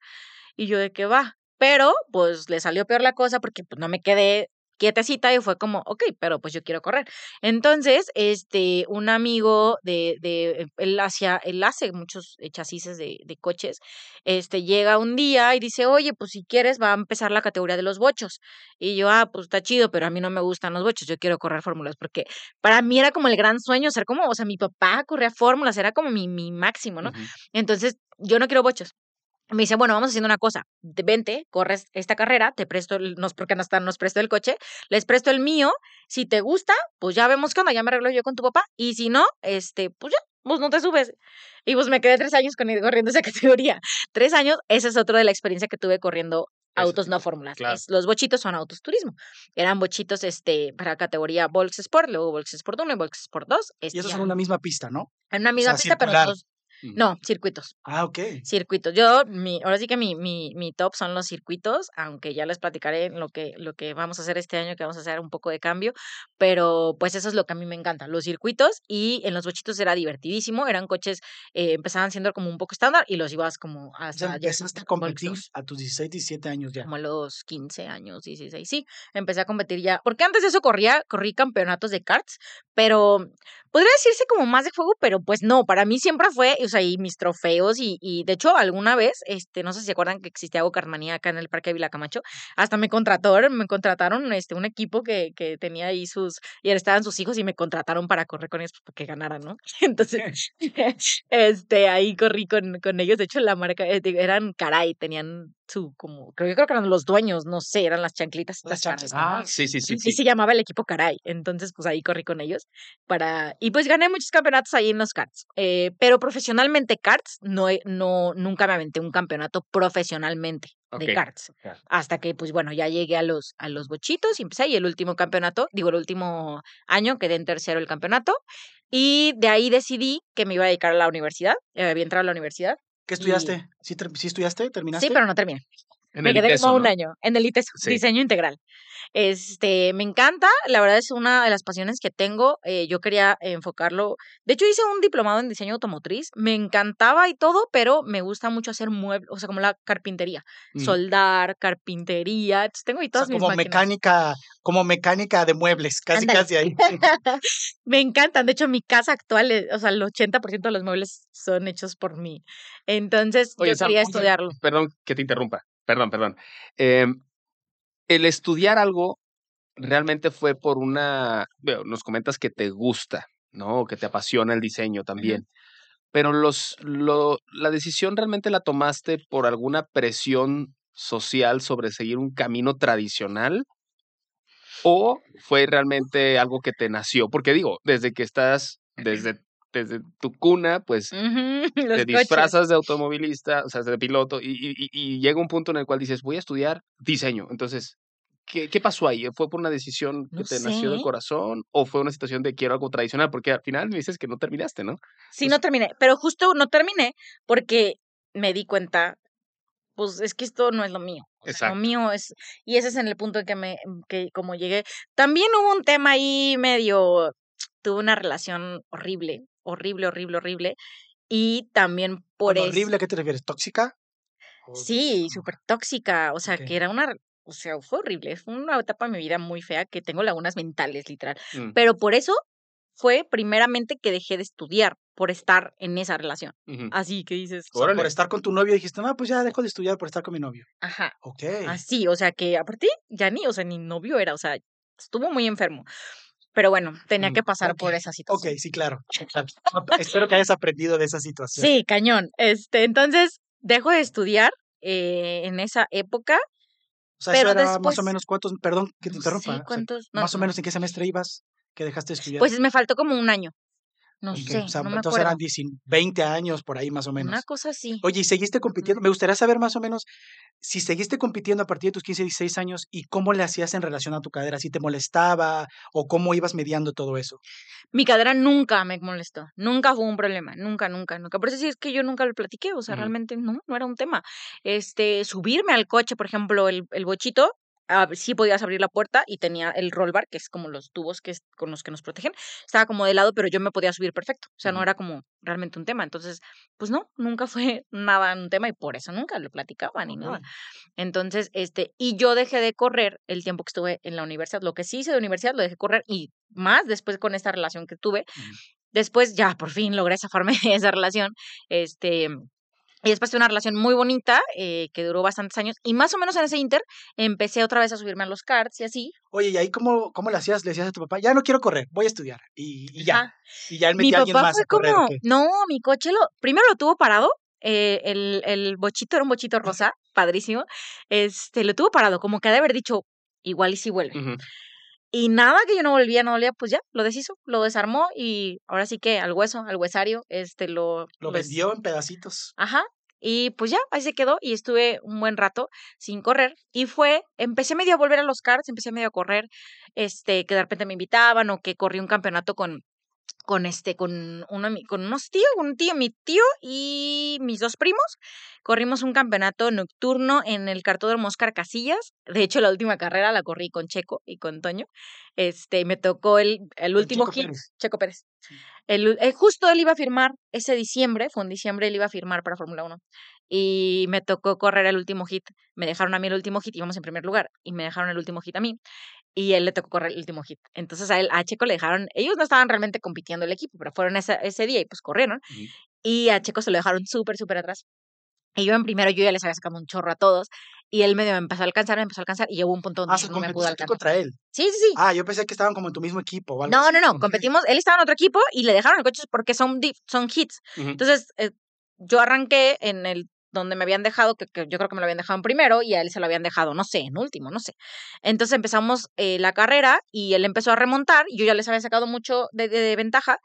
Y yo de qué va, pero pues le salió peor la cosa porque pues no me quedé quietecita y fue como, ok, pero pues yo quiero correr. Entonces, este, un amigo de, de él hacía, él hace muchos chasis de, de, coches, este, llega un día y dice, oye, pues si quieres va a empezar la categoría de los bochos. Y yo, ah, pues está chido, pero a mí no me gustan los bochos, yo quiero correr fórmulas, porque para mí era como el gran sueño, ser como, o sea, mi papá corría fórmulas, era como mi, mi máximo, ¿no? Entonces, yo no quiero bochos me dice, bueno, vamos haciendo una cosa, vente, corres esta carrera, te presto, el, nos, porque nos, nos presto el coche, les presto el mío, si te gusta, pues ya vemos onda, ya me arreglo yo con tu papá, y si no, este, pues ya, pues no te subes. Y pues me quedé tres años con, corriendo esa categoría. Tres años, esa es otra de la experiencia que tuve corriendo autos no fórmulas. Los bochitos son autos turismo. Eran bochitos este, para categoría Volks Sport, luego Volks Sport 1 y Volks Sport 2.
y esos son en una misma pista, ¿no?
En una misma pista, pero dos, no, circuitos.
Ah, ok.
Circuitos. Yo, mi, ahora sí que mi, mi, mi top son los circuitos, aunque ya les platicaré lo que, lo que vamos a hacer este año, que vamos a hacer un poco de cambio, pero pues eso es lo que a mí me encanta, los circuitos y en los bochitos era divertidísimo, eran coches, eh, empezaban siendo como un poco estándar y los ibas como hasta...
Ya empezaste a competir a tus 16, 17 años ya.
Como a los 15 años, 16, sí, empecé a competir ya, porque antes de eso corría, corrí campeonatos de karts, pero podría decirse como más de juego, pero pues no, para mí siempre fue, y mis trofeos y, y de hecho alguna vez, este, no sé si se acuerdan que existía Go Carmanía acá en el Parque de Vilacamacho, hasta me contrataron, me contrataron este, un equipo que, que tenía ahí sus, y estaban sus hijos y me contrataron para correr con ellos pues, para que ganaran, ¿no? Entonces, este, ahí corrí con, con ellos, de hecho la marca, eh, eran caray, tenían su, como, creo, creo que eran los dueños, no sé, eran las chanclitas.
Las chanclitas.
Ah, sí, sí, sí.
Y se llamaba el equipo Caray. Entonces, pues ahí corrí con ellos para, y pues gané muchos campeonatos ahí en los karts. Eh, pero profesionalmente karts, no, no, nunca me aventé un campeonato profesionalmente de karts. Hasta que, pues bueno, ya llegué a los, a los bochitos y empecé. Y el último campeonato, digo, el último año quedé en tercero el campeonato. Y de ahí decidí que me iba a dedicar a la universidad. Eh, había entrado a la universidad.
¿Qué estudiaste? ¿Sí, ¿Sí, estudiaste? ¿Terminaste?
Sí, pero no terminé. Me quedé como un año en el ITESO, diseño integral. Este, me encanta, la verdad es una de las pasiones que tengo. Eh, yo quería enfocarlo. De hecho, hice un diplomado en diseño automotriz. Me encantaba y todo, pero me gusta mucho hacer muebles, o sea, como la carpintería, mm. soldar, carpintería. tengo ahí todas
como mecánica, como mecánica de muebles, casi, casi ahí.
me encantan. De hecho, mi casa actual, o sea, el 80% de los muebles son hechos por mí. Entonces, yo quería estudiarlo.
Perdón que te interrumpa. Perdón, perdón. Eh, el estudiar algo realmente fue por una, nos comentas que te gusta, ¿no? Que te apasiona el diseño también. Pero los, lo, la decisión realmente la tomaste por alguna presión social sobre seguir un camino tradicional o fue realmente algo que te nació? Porque digo, desde que estás, desde, desde tu cuna, pues te disfrazas de automovilista, o sea, de piloto, y, y, y, llega un punto en el cual dices, voy a estudiar diseño. Entonces, ¿Qué, ¿Qué, pasó ahí? ¿Fue por una decisión que te nació del corazón o fue una situación de quiero algo tradicional? Porque al final me dices que no terminaste, ¿no?
Sí, no terminé, pero justo no terminé porque me di cuenta, pues es que esto no es lo mío. Exacto. lo mío es, y ese es en el punto en que me, que como llegué. También hubo un tema ahí medio, tuve una relación horrible, horrible, horrible, horrible. Y también por
eso. ¿Horrible a qué te refieres? ¿Tóxica?
Sí, súper tóxica. O sea, que era una o sea, fue horrible. Fue una etapa de mi vida muy fea que tengo lagunas mentales, literal.
Mm,
Pero por eso fue primeramente que dejé de estudiar por estar en esa relación. Así que dices,
O sea,
Órale.
por estar con tu novio dijiste, no, pues ya dejo de estudiar por estar con mi novio.
ajá,
Ok.
así, o sea que aparte ya ni, o sea, ni novio era, o sea, estuvo muy enfermo. Pero bueno, tenía
Mm,
que pasar por
ok,
esa
Ok,
situación.
sí, claro. claro. Espero que hayas aprendido de esa situación.
Sí, cañón. Este, entonces, dejo de estudiar eh, en esa época.
O sea,
pero
eso era más
después-
o menos cuántos, perdón que te interrumpa.
sé
o sea,
cuántos. no,
más o
no,
menos en qué semestre ibas que dejaste de estudiar.
Pues me faltó como un año. No sé,
o sea,
no me
entonces eran 19, 20 años por ahí más o menos.
Una cosa así.
Oye, ¿y seguiste compitiendo? Me gustaría saber más o menos si seguiste compitiendo a partir de tus 15, 16 años y cómo le hacías en relación a tu cadera, si te molestaba o cómo ibas mediando todo eso.
Mi cadera nunca me molestó, nunca fue un problema, nunca, nunca, nunca. Por eso sí es que yo nunca lo platiqué, o sea, realmente no, no era un tema. Este, subirme al coche, por ejemplo, el, el bochito, sí podías abrir la puerta y tenía el roll bar, que es como los tubos que es, con los que nos protegen, estaba como de lado, pero yo me podía subir perfecto, o sea, no era como realmente un tema. Entonces, pues no, nunca fue nada un tema y por eso nunca lo platicaba ni nada. Entonces, este, y yo dejé de correr el tiempo que estuve en la universidad. Lo que sí hice de universidad lo dejé correr y más después con esta relación que tuve. Después ya por fin logré zafarme de esa relación. Este, y después tuve una relación muy bonita eh, que duró bastantes años. Y más o menos en ese inter empecé otra vez a subirme a los karts y así.
Oye, ¿y ahí cómo, cómo le hacías? Le decías a tu papá, ya no quiero correr, voy a estudiar. Y, y ya. Y ya él
Mi
metía a alguien más
fue
a correr. ¿o
como, no, mi coche lo, primero lo tuvo parado. eh, el, el bochito era un bochito rosa, padrísimo. Este, lo tuvo parado, como que ha de haber dicho, igual y si vuelve. Y nada que yo no volvía, no volvía, pues ya, lo deshizo, lo desarmó y ahora sí que al hueso, al huesario, este lo...
Lo
pues,
vendió en pedacitos.
Ajá. Y pues ya, ahí se quedó y estuve un buen rato sin correr. Y fue, empecé medio a volver a los karts, empecé medio a correr, este, que de repente me invitaban o que corrí un campeonato con, con este, con uno, con unos tíos, un tío, mi tío y mis dos primos. Corrimos un campeonato nocturno en el cartódromo Oscar Casillas. De hecho, la última carrera la corrí con Checo y con Toño. Este, me tocó el, el último
Checo
hit.
Pérez.
Checo Pérez. El, eh, justo él iba a firmar ese diciembre, fue en diciembre, él iba a firmar para Fórmula 1. Y me tocó correr el último hit. Me dejaron a mí el último hit, íbamos en primer lugar, y me dejaron el último hit a mí. Y él le tocó correr el último hit. Entonces a él, a Checo le dejaron, ellos no estaban realmente compitiendo el equipo, pero fueron ese, ese día y pues corrieron. Y a Checo se lo dejaron súper, súper atrás. Y yo en primero, yo ya les había sacado un chorro a todos. Y él medio me empezó a alcanzar, me empezó a alcanzar. Y llegó un punto donde
Ah,
no me pudo alcanzar.
contra él.
Sí, sí, sí.
Ah, yo pensé que estaban como en tu mismo equipo algo
No, no, no, competimos. Él estaba en otro equipo y le dejaron el coche porque son, son hits.
Ujú.
Entonces, eh, yo arranqué en el donde me habían dejado, que, que yo creo que me lo habían dejado en primero y a él se lo habían dejado, no sé, en último, no sé. Entonces empezamos eh, la carrera y él empezó a remontar. Yo ya les había sacado mucho de, de- de ventaja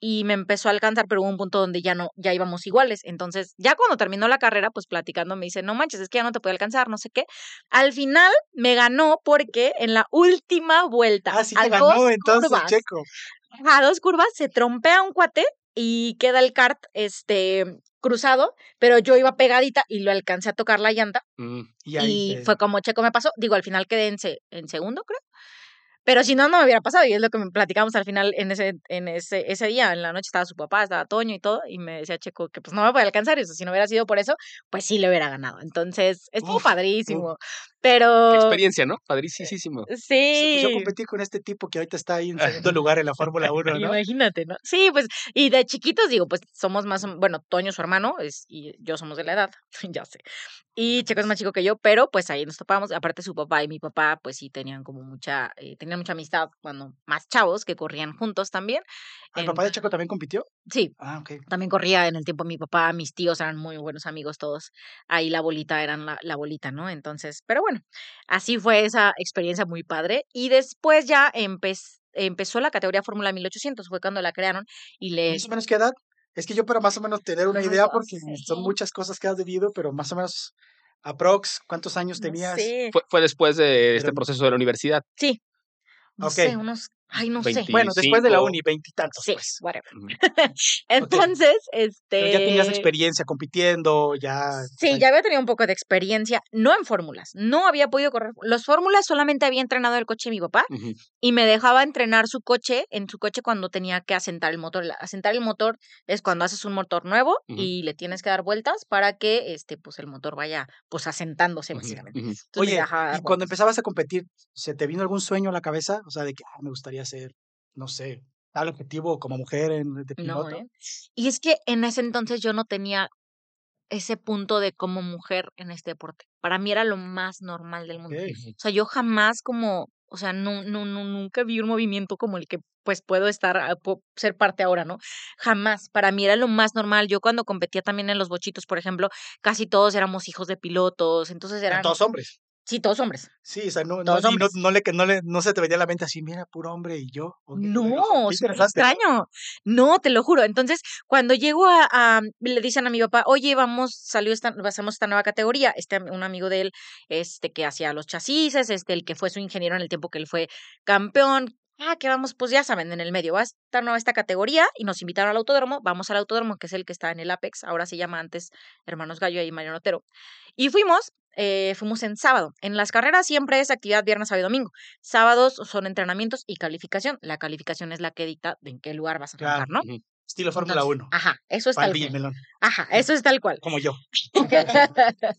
y me empezó a alcanzar, pero hubo un punto donde ya no, ya íbamos iguales. Entonces, ya cuando terminó la carrera, pues platicando me dice, no manches, es que ya no te puede alcanzar, no sé qué. Al final me ganó porque en la última vuelta,
Ah, sí
a
te
dos
ganó entonces,
curvas,
Checo.
a dos curvas se trompea un cuate y queda el kart este cruzado, pero yo iba pegadita y lo alcancé a tocar la llanta
Mm.
Y ahí
y
te-
fue como Checo me pasó, digo, al final quedé en, se- en segundo, creo. Pero si no, no me hubiera pasado. Y es lo que me platicamos al final en ese, en ese, ese día. En la noche estaba su papá, estaba Toño y todo. Y me decía Checo que pues no me puede alcanzar eso. Si no hubiera sido por eso, pues sí le hubiera ganado. Entonces, estuvo
Uf,
padrísimo.
Qué
Pero
experiencia, ¿no? Padricísimo.
Pues
sí.
yo competí con este tipo que ahorita está ahí en segundo lugar en la Fórmula 1, ¿no?
Imagínate, ¿no? Sí, pues, y de chiquitos, digo, pues somos más, bueno, Toño, su hermano, es, y yo somos de la edad, ya sé. Y Checo es más chico que yo, pero pues ahí nos topamos. Aparte, su papá y mi papá, pues sí tenían como mucha, eh, tenían mucha amistad cuando más chavos que corrían juntos también.
¿El papá de Checo también compitió?
Sí,
Ah, ok.
también corría en el tiempo mi papá, mis tíos eran muy buenos amigos todos. Ahí la bolita eran la, la bolita, ¿no? Entonces, pero bueno, así fue esa experiencia muy padre. Y después ya empez- empezó la categoría Fórmula 1800, fue cuando la crearon y le...
¿Más o menos qué edad? Es que yo para más o menos tener una idea,
no
porque son muchas cosas que has vivido, pero más o menos, aprox, ¿cuántos años
no
tenías?
sé.
Fue, fue después de este proceso de la universidad.
Sí. No
Ok.
sé, unos Ay, no sé.
20.
Bueno, después de la
25.
uni, veintitantos,
Sí,
pues.
whatever. Entonces, este.
Pero ya tenías experiencia compitiendo, ya.
Sí, ya había tenido un poco de experiencia, no en fórmulas, no había podido correr. Los fórmulas solamente había entrenado el coche de mi papá
Ujú.
y me dejaba entrenar su coche, en su coche cuando tenía que asentar el motor. Asentar el motor es cuando haces un motor nuevo y le tienes que dar vueltas para que este pues el motor vaya pues asentándose básicamente. Entonces
Oye, y cuando empezabas a competir, ¿se te vino algún sueño a la cabeza? O sea, de que ah, me gustaría ser, no sé, tal objetivo como mujer en, de
No,
piloto.
¿eh? Y es que en ese entonces yo no tenía ese punto de como mujer en este deporte. Para mí era lo más normal del mundo. O sea, yo jamás como, o sea, no, no, no, nunca vi un movimiento como el que pues puedo estar, ah, puedo ser parte ahora, ¿no? Jamás. Para mí era lo más normal. Yo cuando competía también en los bochitos, por ejemplo, casi todos éramos hijos de pilotos, entonces
Eran
eran,
todos hombres.
Sí, todos hombres.
Sí, o sea, no, no, no, no le, no, le, no se te venía a la mente así, mira, puro hombre y yo.
No,
interesante.
extraño. No, te lo juro. Entonces, cuando llego a, a- le dicen a mi papá, oye, vamos, salió esta, hacemos esta nueva categoría. Este, un amigo de él, este, que hacía los chasis, este, el que fue su ingeniero en el tiempo que él fue campeón. Ah, que vamos, pues ya saben, en el medio. Va a estar nueva esta categoría y nos invitaron al autódromo. Vamos al autódromo, que es el que está en el Apex. Ahora se llama antes Hermanos Gallo y Mariano Otero. Y fuimos, eh, fuimos en sábado. En las carreras siempre es actividad viernes, sábado y domingo. Sábados son entrenamientos y calificación. La calificación es la que dicta de en qué lugar vas a
Claro.
¿no?
Estilo Fórmula
Entonces,
1.
Ajá, eso es tal cual.
melón,
Ajá, eso es tal cual.
como yo.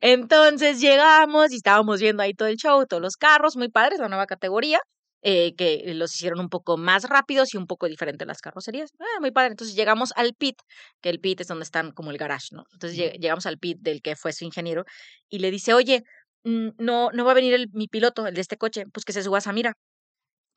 Entonces llegamos y estábamos viendo ahí todo el show, todos los carros, muy padres, la nueva categoría, eh, que los hicieron un poco más rápidos y un poco diferentes las carrocerías. Ah, muy padre. Entonces llegamos al pit, que el pit es donde están como el garage, ¿no? Entonces lleg- llegamos al pit del que fue su ingeniero y le dice, oye, mm, no, no va a venir el, mi piloto, el de este coche, pues que se suba a Samira.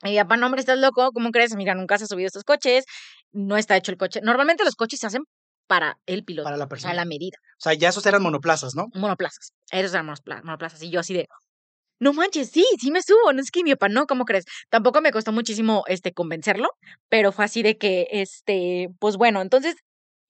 Y papá, no, hombre, estás loco, ¿cómo crees? Mira, nunca se ha subido estos coches, no está hecho el coche. Normalmente los coches se hacen para el piloto,
Para la
a
persona.
la medida
O sea, ya esos eran monoplazas, ¿no?
monoplazas. Esos eran monopla- monoplazas. Y yo así de, no manches, sí, sí me subo. No es que mi papá, no, ¿cómo crees? Tampoco me costó muchísimo este convencerlo, pero fue así de que, este, pues bueno, entonces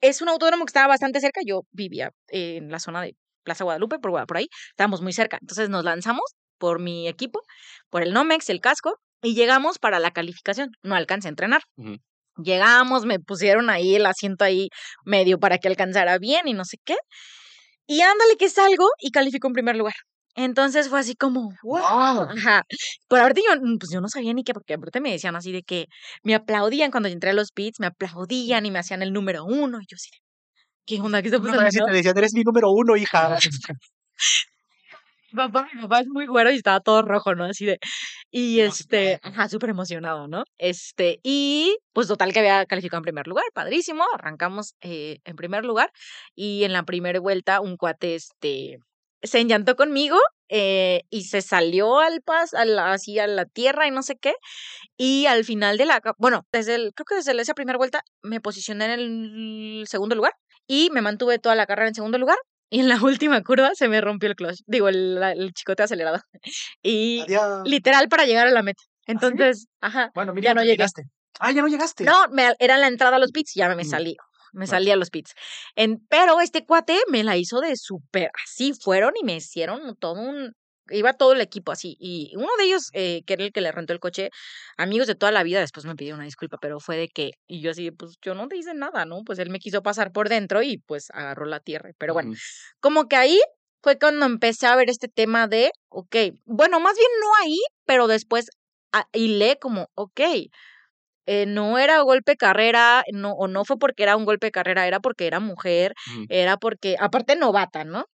es un autódromo que estaba bastante cerca. Yo vivía en la zona de Plaza Guadalupe, por, ahí, estábamos muy cerca. Entonces nos lanzamos por mi equipo, por el Nomex, el casco, y llegamos para la calificación. No alcancé a entrenar. Llegamos, me pusieron ahí el asiento ahí medio para que alcanzara bien y no sé qué. Y ándale que salgo y califico en primer lugar. Entonces fue así como, wow. Ajá. Por ahorita yo, mm, pues yo no sabía ni qué, porque aparte me decían así de que me aplaudían cuando yo entré a los pits, me aplaudían y me hacían el número uno. Y yo así de, ¿qué onda? ¿Qué está
No
pasando?
sabía si te decían, eres mi número uno, hija.
Papá, mi papá es muy güero y estaba todo rojo, ¿no? Así de. Y este, ajá, súper emocionado, ¿no? Este, y pues total que había calificado en primer lugar, padrísimo. Arrancamos eh, en primer lugar y en la primera vuelta un cuate, este, se enllantó conmigo eh, y se salió al pas, a la, así a la tierra y no sé qué. Y al final de la, bueno, desde el, creo que desde esa primera vuelta me posicioné en el segundo lugar y me mantuve toda la carrera en segundo lugar. Y en la última curva se me rompió el clutch, digo, el, el chicote acelerado. Y
Adiós.
literal para llegar a la meta.
sí?
Entonces, ajá,
Bueno, mira,
ya no
llegaste. Ah, ya no llegaste.
No, me, era la entrada a los pits y ya me, me salí. Me
Vale.
salí a los pits. En, pero este cuate me la hizo de súper así. Fueron y me hicieron todo un. Iba todo el equipo así. Y uno de ellos, eh, que era el que le rentó el coche, amigos de toda la vida, después me pidió una disculpa, pero fue de que. Y yo así, pues yo no te hice nada, ¿no? Pues él me quiso pasar por dentro y pues agarró la tierra. Pero bueno, como que ahí fue cuando empecé a ver este tema de, ok, bueno, más bien no ahí, pero después hilé como, ok, eh, no era golpe carrera, no, o no fue porque era un golpe carrera, era porque era mujer, era porque, aparte novata, ¿no?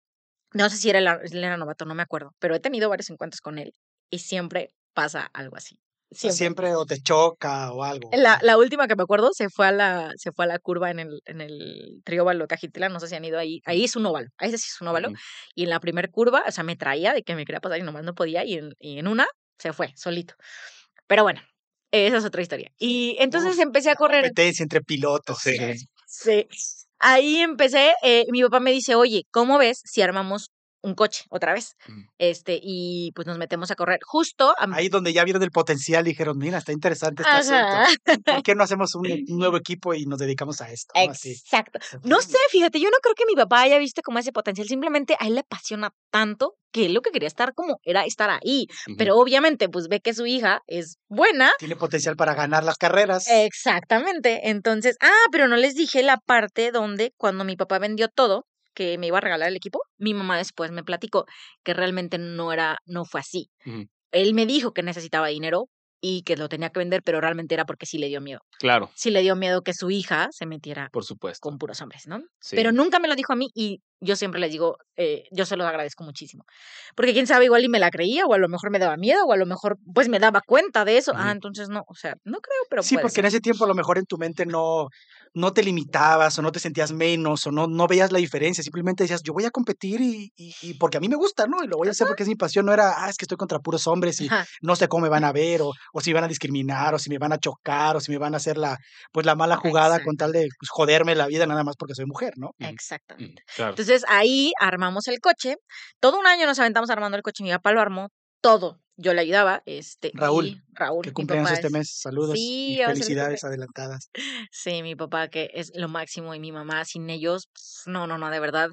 No sé si era, la- era novato, no me acuerdo, pero he tenido varios encuentros con él y siempre pasa algo así. Siempre.
siempre o te choca o algo.
La, la última que me acuerdo se fue a la, se fue a la curva en el, en el trióvalo de Cajitila, no sé si han ido ahí, ahí es un óvalo, ahí sí es un óvalo, y en la primer curva, o sea, me traía de que me quería pasar y nomás no podía, y en, y en una se fue, solito. Pero bueno, esa es otra historia. Y entonces
Uf,
empecé a correr.
Competencia entre pilotos.
Sí.
eh.
Sí. Ahí empecé, eh, mi papá me dice, oye, ¿cómo ves si armamos un coche otra vez.
Ujú.
Este, y pues nos metemos a correr. Justo a
Ahí donde ya vieron el potencial, dijeron, mira, está interesante este
Ajá.
asunto. ¿Por qué no hacemos un, un nuevo equipo y nos dedicamos a esto?
Exacto. No sé, fíjate, yo no creo que mi papá haya visto como ese potencial, simplemente a él le apasiona tanto que él lo que quería estar como era estar ahí, pero obviamente pues ve que su hija es buena.
Tiene potencial para ganar las carreras.
Exactamente. Entonces, ah, pero no les dije la parte donde cuando mi papá vendió todo, que me iba a regalar el equipo, mi mamá después me platicó que realmente no era, no fue así. Él me dijo que necesitaba dinero y que lo tenía que vender, pero realmente era porque sí le dio miedo.
Claro,
Sí le dio miedo que su hija se metiera
por supuesto.
con puros hombres, ¿no?
Sí.
Pero nunca me lo dijo a mí y yo siempre les digo, eh, yo se lo agradezco muchísimo. Porque quién sabe, igual y me la creía, o a lo mejor me daba miedo, o a lo mejor pues me daba cuenta de eso.
Ujú.
Ah, entonces no, o sea, no creo, pero
Sí, porque
ser.
en ese tiempo a lo mejor en tu mente no, no te limitabas o no te sentías menos o no, no veías la diferencia. Simplemente decías, yo voy a competir y, y- y porque a mí me gusta, ¿no? Y lo voy a hacer porque es mi pasión. No era, ah, es que estoy contra puros hombres y
Ajá,
no sé cómo me van a ver o, o si van a discriminar o si me van a chocar o si me van a hacer la, pues, la mala jugada con tal de pues, joderme la vida nada más porque soy mujer, ¿no?
Exactamente.
Claro.
Entonces ahí armamos el coche. Todo un año nos aventamos armando el coche. Mi papá lo armó todo. Yo le ayudaba. Este,
Raúl,
y Raúl.
Que cumpleaños este
es-
mes. Saludos
Sí,
y felicidades adelantadas.
Sí, mi papá que es lo máximo y mi mamá sin ellos, pf, no, no, no, de verdad,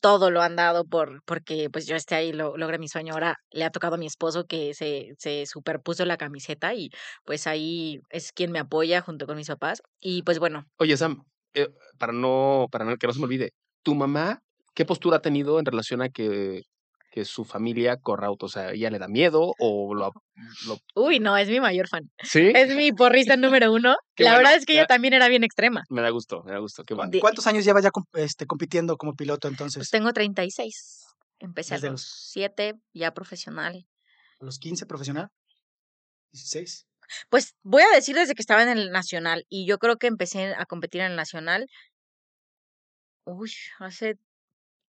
todo lo han dado por porque pues yo esté ahí, lo logré mi sueño. Ahora le ha tocado a mi esposo que se, se superpuso la camiseta y pues ahí es quien me apoya junto con mis papás. Y pues bueno,
Oye, Sam, eh, para no, para no, que no se me olvide, ¿tu mamá qué postura ha tenido en relación a que, que su familia corra auto? O sea, ¿ella le da miedo o lo, lo-
uy, no, es mi mayor fan.
¿Sí?
Es mi porrista número uno.
Qué
la
bueno,
verdad es que ella también era bien extrema.
Me da gusto, me da gusto, qué bueno.
De-
¿Cuántos años llevas ya este, compitiendo como piloto
Pues
entonces?
tengo 36. Empecé a
Desde
los- 7 ya profesional.
¿A los 15 profesional? ¿16?
Pues voy a decir desde que estaba en el nacional y yo creo que empecé a competir en el nacional, uy, hace,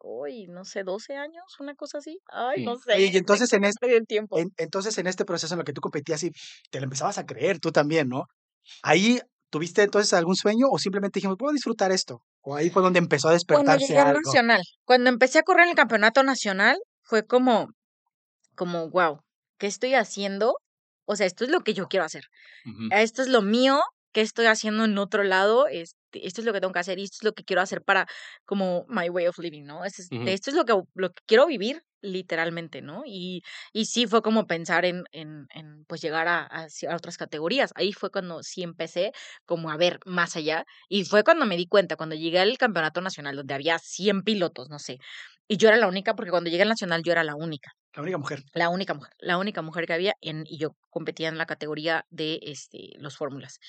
uy, no sé, 12 años, una cosa así. Ay, no sé.
Oye, y entonces en, es-
perdí el tiempo.
en- entonces en este proceso en lo que tú competías y te lo empezabas a creer tú también, ¿no? Ahí tuviste entonces algún sueño o simplemente dijimos, puedo disfrutar esto. O ahí fue donde empezó a
Cuando
despertarse
llegué al
algo.
nacional, cuando empecé a correr en el campeonato nacional, fue como, como, wow, ¿qué estoy haciendo? O sea, esto es lo que yo quiero hacer. Esto es lo mío, que estoy haciendo en otro lado, este, esto es lo que tengo que hacer y esto es lo que quiero hacer para como my way of living, ¿no? Este es- esto es lo que, lo que quiero vivir literalmente, ¿no? Y, y sí fue como pensar en, en, en pues llegar a, a otras categorías. Ahí fue cuando sí empecé como a ver más allá y fue cuando me di cuenta, cuando llegué al campeonato nacional donde había 100 pilotos, no sé, y yo era la única, porque cuando llegué al nacional yo era la única
La única mujer.
la única mujer, la única mujer que había en, y yo competía en la categoría de este, los fórmulas.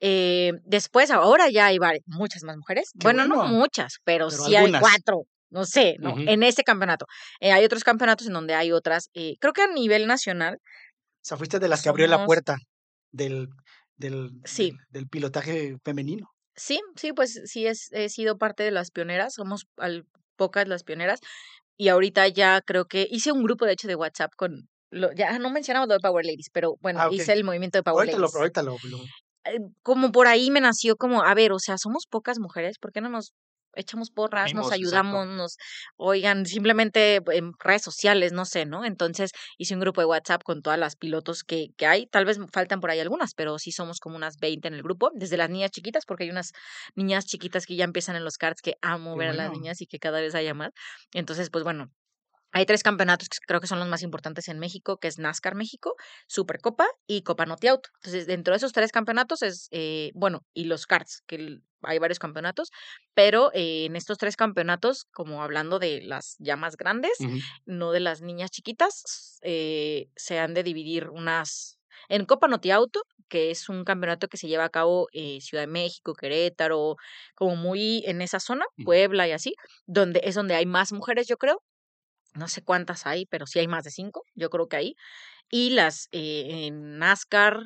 Eh, después, ahora ya hay vari- muchas más mujeres.
Qué
bueno, no
bueno.
muchas, pero,
Pero
sí
algunas.
hay cuatro. No sé, ¿no?
Ujú.
En este campeonato. Eh, hay otros campeonatos en donde hay otras. eh, creo que a nivel nacional,
O sea, fuiste de las que abrió la puerta del, del,
Sí.
del, del pilotaje femenino.
sí, sí, pues sí es, he sido parte de las pioneras. Somos al, pocas las pioneras. Y ahorita ya creo que hice un grupo, de hecho, de WhatsApp con. Lo, ya no mencionamos lo de Power Ladies, pero bueno,
Ah,
hice el movimiento de Power
Ahorita lo,
Ladies.
ahorita lo, lo-
eh, como por ahí me nació como, a ver, o sea, somos pocas mujeres, ¿por qué no nos echamos porras, nos
exacto.
ayudamos, nos, oigan, simplemente en redes sociales, no sé, ¿no? Entonces hice un grupo de WhatsApp con todas las pilotos que, que hay, tal vez faltan por ahí algunas, pero sí somos como unas 20 en el grupo, desde las niñas chiquitas, porque hay unas niñas chiquitas que ya empiezan en los karts que amo
Qué
ver a las niñas y que cada vez haya más. Entonces, pues bueno. Hay tres campeonatos que creo que son los más importantes en México, que es NASCAR México, Supercopa y Copa Noti Auto. Entonces, dentro de esos tres campeonatos es, eh, bueno, y los karts, que hay varios campeonatos, pero eh, en estos tres campeonatos, como hablando de las ya más grandes, no de las niñas chiquitas, eh, se han de dividir unas... En Copa Noti Auto, que es un campeonato que se lleva a cabo en Ciudad de México, Querétaro, como muy en esa zona,
Ujú.
Puebla y así, donde es donde hay más mujeres, yo creo. No sé cuántas hay, pero sí hay más de cinco, yo creo que hay. Y las eh, en NASCAR,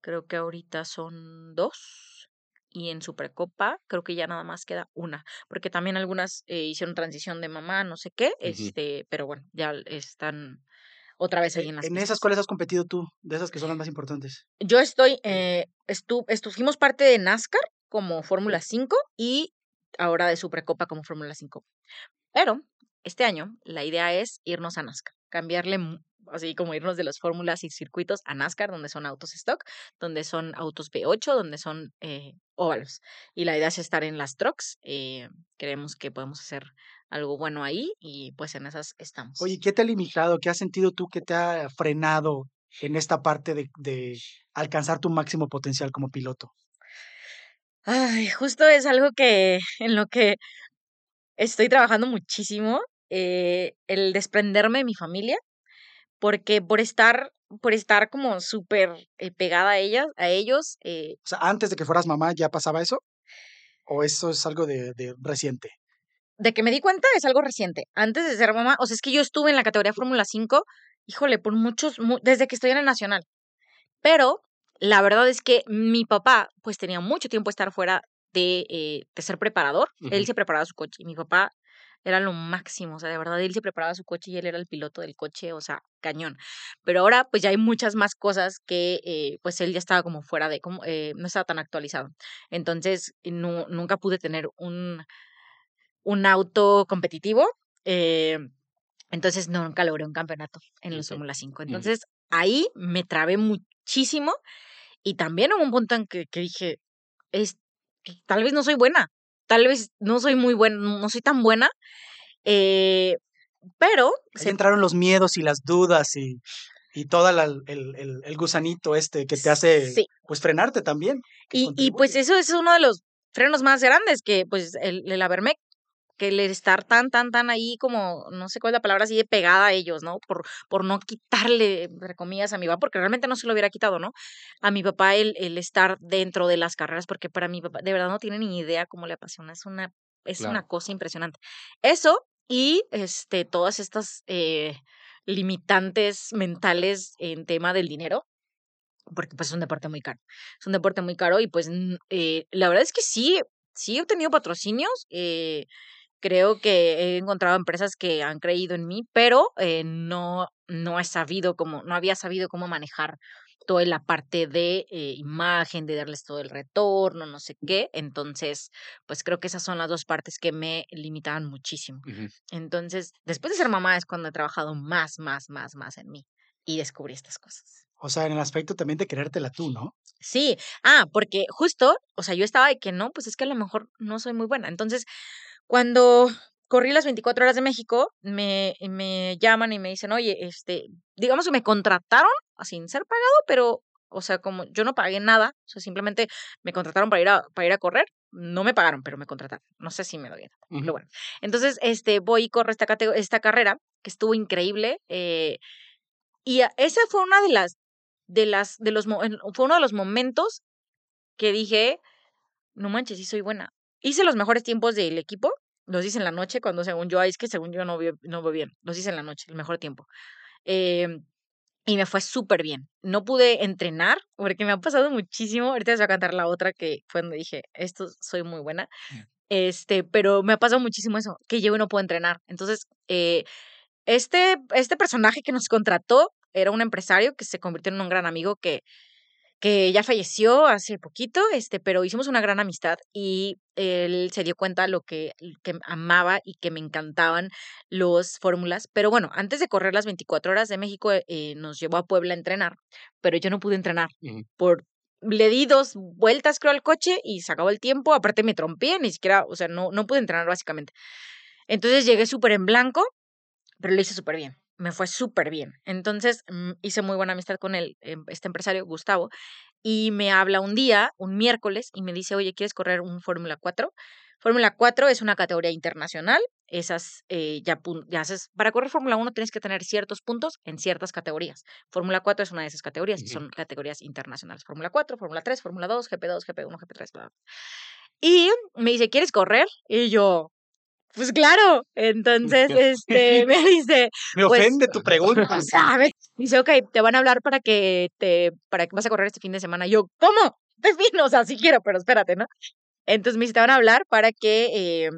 creo que ahorita son dos. Y en Supercopa, creo que ya nada más queda una. Porque también algunas eh, hicieron transición de mamá, no sé qué. este Pero bueno, ya están otra vez ahí en las
En esas. ¿cuáles has competido tú? De esas que son las más importantes.
Yo estoy, eh, estu, estu- fuimos parte de NASCAR como Fórmula 5 y ahora de Supercopa como Fórmula 5. Pero este año la idea es irnos a NASCAR, cambiarle así como irnos de las fórmulas y circuitos a NASCAR, donde son autos stock, donde son autos V8, donde son eh, óvalos. Y la idea es estar en las trucks. Eh, creemos que podemos hacer algo bueno ahí y pues en esas estamos.
Oye, ¿qué te ha limitado? ¿Qué has sentido tú que te ha frenado en esta parte de, de alcanzar tu máximo potencial como piloto?
Ay, justo es algo que en lo que estoy trabajando muchísimo, eh, el desprenderme de mi familia, porque por estar, por estar como súper eh, pegada a ellas, a ellos. Eh
o sea, antes de que fueras mamá, ¿ya pasaba eso? ¿O eso es algo de, de reciente?
De que me di cuenta es algo reciente. Antes de ser mamá, o sea, es que yo estuve en la categoría Fórmula 5, híjole, por muchos, desde que estoy en el Nacional. Pero la verdad es que mi papá, pues tenía mucho tiempo estar fuera de, eh, de ser preparador. Él se preparaba su coche y mi papá era lo máximo, o sea, de verdad, él se preparaba su coche y él era el piloto del coche, o sea, cañón. Pero ahora, pues ya hay muchas más cosas que, eh, pues él ya estaba como fuera de, como, eh, no estaba tan actualizado. Entonces, no, nunca pude tener un, un auto competitivo. Eh, entonces, nunca logré un campeonato en los Fórmula 5. Entonces, ahí me trabé muchísimo y también hubo un punto en que, que dije, es, tal vez no soy buena, tal vez no soy muy buena, no soy tan buena, eh, pero...
se entraron los miedos y las dudas y, y todo el, el, el, gusanito este que te hace pues frenarte también.
Y, y, pues eso es uno de los frenos más grandes que pues el, el Avermec que el estar tan, tan, tan ahí como, no sé cuál es la palabra, así de pegada a ellos, ¿no? Por, por no quitarle, entre comillas, a mi papá, porque realmente no se lo hubiera quitado, ¿no? A mi papá el, el estar dentro de las carreras, porque para mi papá, de verdad no tiene ni idea cómo le apasiona, es una, es una cosa impresionante. Eso y este, todas estas eh, limitantes mentales en tema del dinero, porque pues es un deporte muy caro. Es un deporte muy caro y pues eh, la verdad es que sí, sí he obtenido patrocinios. Eh, creo que he encontrado empresas que han creído en mí, pero eh, no, no he sabido cómo, no había sabido cómo manejar toda la parte de eh, imagen, de darles todo el retorno, no sé qué. Entonces, pues creo que esas son las dos partes que me limitaban muchísimo. Entonces, después de ser mamá es cuando he trabajado más, más, más, más en mí y descubrí estas cosas.
O sea, en el aspecto también de querértela tú, ¿no?
Sí, ah, porque justo, o sea, yo estaba de que no, pues es que a lo mejor no soy muy buena. Entonces, cuando corrí las 24 horas de México, me, me llaman y me dicen, oye, este, digamos que me contrataron sin ser pagado, pero, o sea, como yo no pagué nada, o sea, simplemente me contrataron para ir a, para ir a correr, no me pagaron, pero me contrataron. No sé si me doy pero bueno. Entonces, este, voy y corro esta, esta carrera, que estuvo increíble, eh, y esa fue una de las, de las, de los, fue uno de los momentos que dije, no manches, sí soy buena. Hice los mejores tiempos del equipo, los hice en la noche, cuando según yo, es que según yo no voy, no voy bien, los hice en la noche, el mejor tiempo. Eh, y me fue súper bien. No pude entrenar porque me ha pasado muchísimo. Ahorita les voy a cantar la otra que fue donde dije, esto soy muy buena. Mm. Este, pero me ha pasado muchísimo eso, que yo no puedo entrenar. Entonces, eh, este, este personaje que nos contrató era un empresario que se convirtió en un gran amigo que que ya falleció hace poquito, este, pero hicimos una gran amistad y él se dio cuenta de lo que, que amaba y que me encantaban los fórmulas. Pero bueno, antes de correr las 24 horas de México, eh, nos llevó a Puebla a entrenar, pero yo no pude entrenar por le di dos vueltas, creo, al coche y se acabó el tiempo. Aparte me trompé, ni siquiera, o sea, no, no pude entrenar básicamente. Entonces llegué súper en blanco, pero lo hice súper bien me fue súper bien. Entonces mm, hice muy buena amistad con él, em, este empresario, Gustavo, y me habla un día, un miércoles, y me dice, oye, ¿quieres correr un Fórmula 4? Fórmula 4 es una categoría internacional. Esas eh, ya, ya haces. Para correr Fórmula 1 tienes que tener ciertos puntos en ciertas categorías. Fórmula 4 es una de esas categorías, y son categorías internacionales. Fórmula 4, Fórmula 3, Fórmula 2, GP2, GP1, GP3, bla, bla. Y me dice, ¿quieres correr? Y yo, pues claro, entonces este me dice,
me pues, ofende tu pregunta.
¿sabes? Dice, ok, te van a hablar para que te, para que vas a correr este fin de semana. Yo, ¿cómo? De fin, o sea, sí quiero, pero espérate, ¿no? Entonces me dice, te van a hablar para que eh,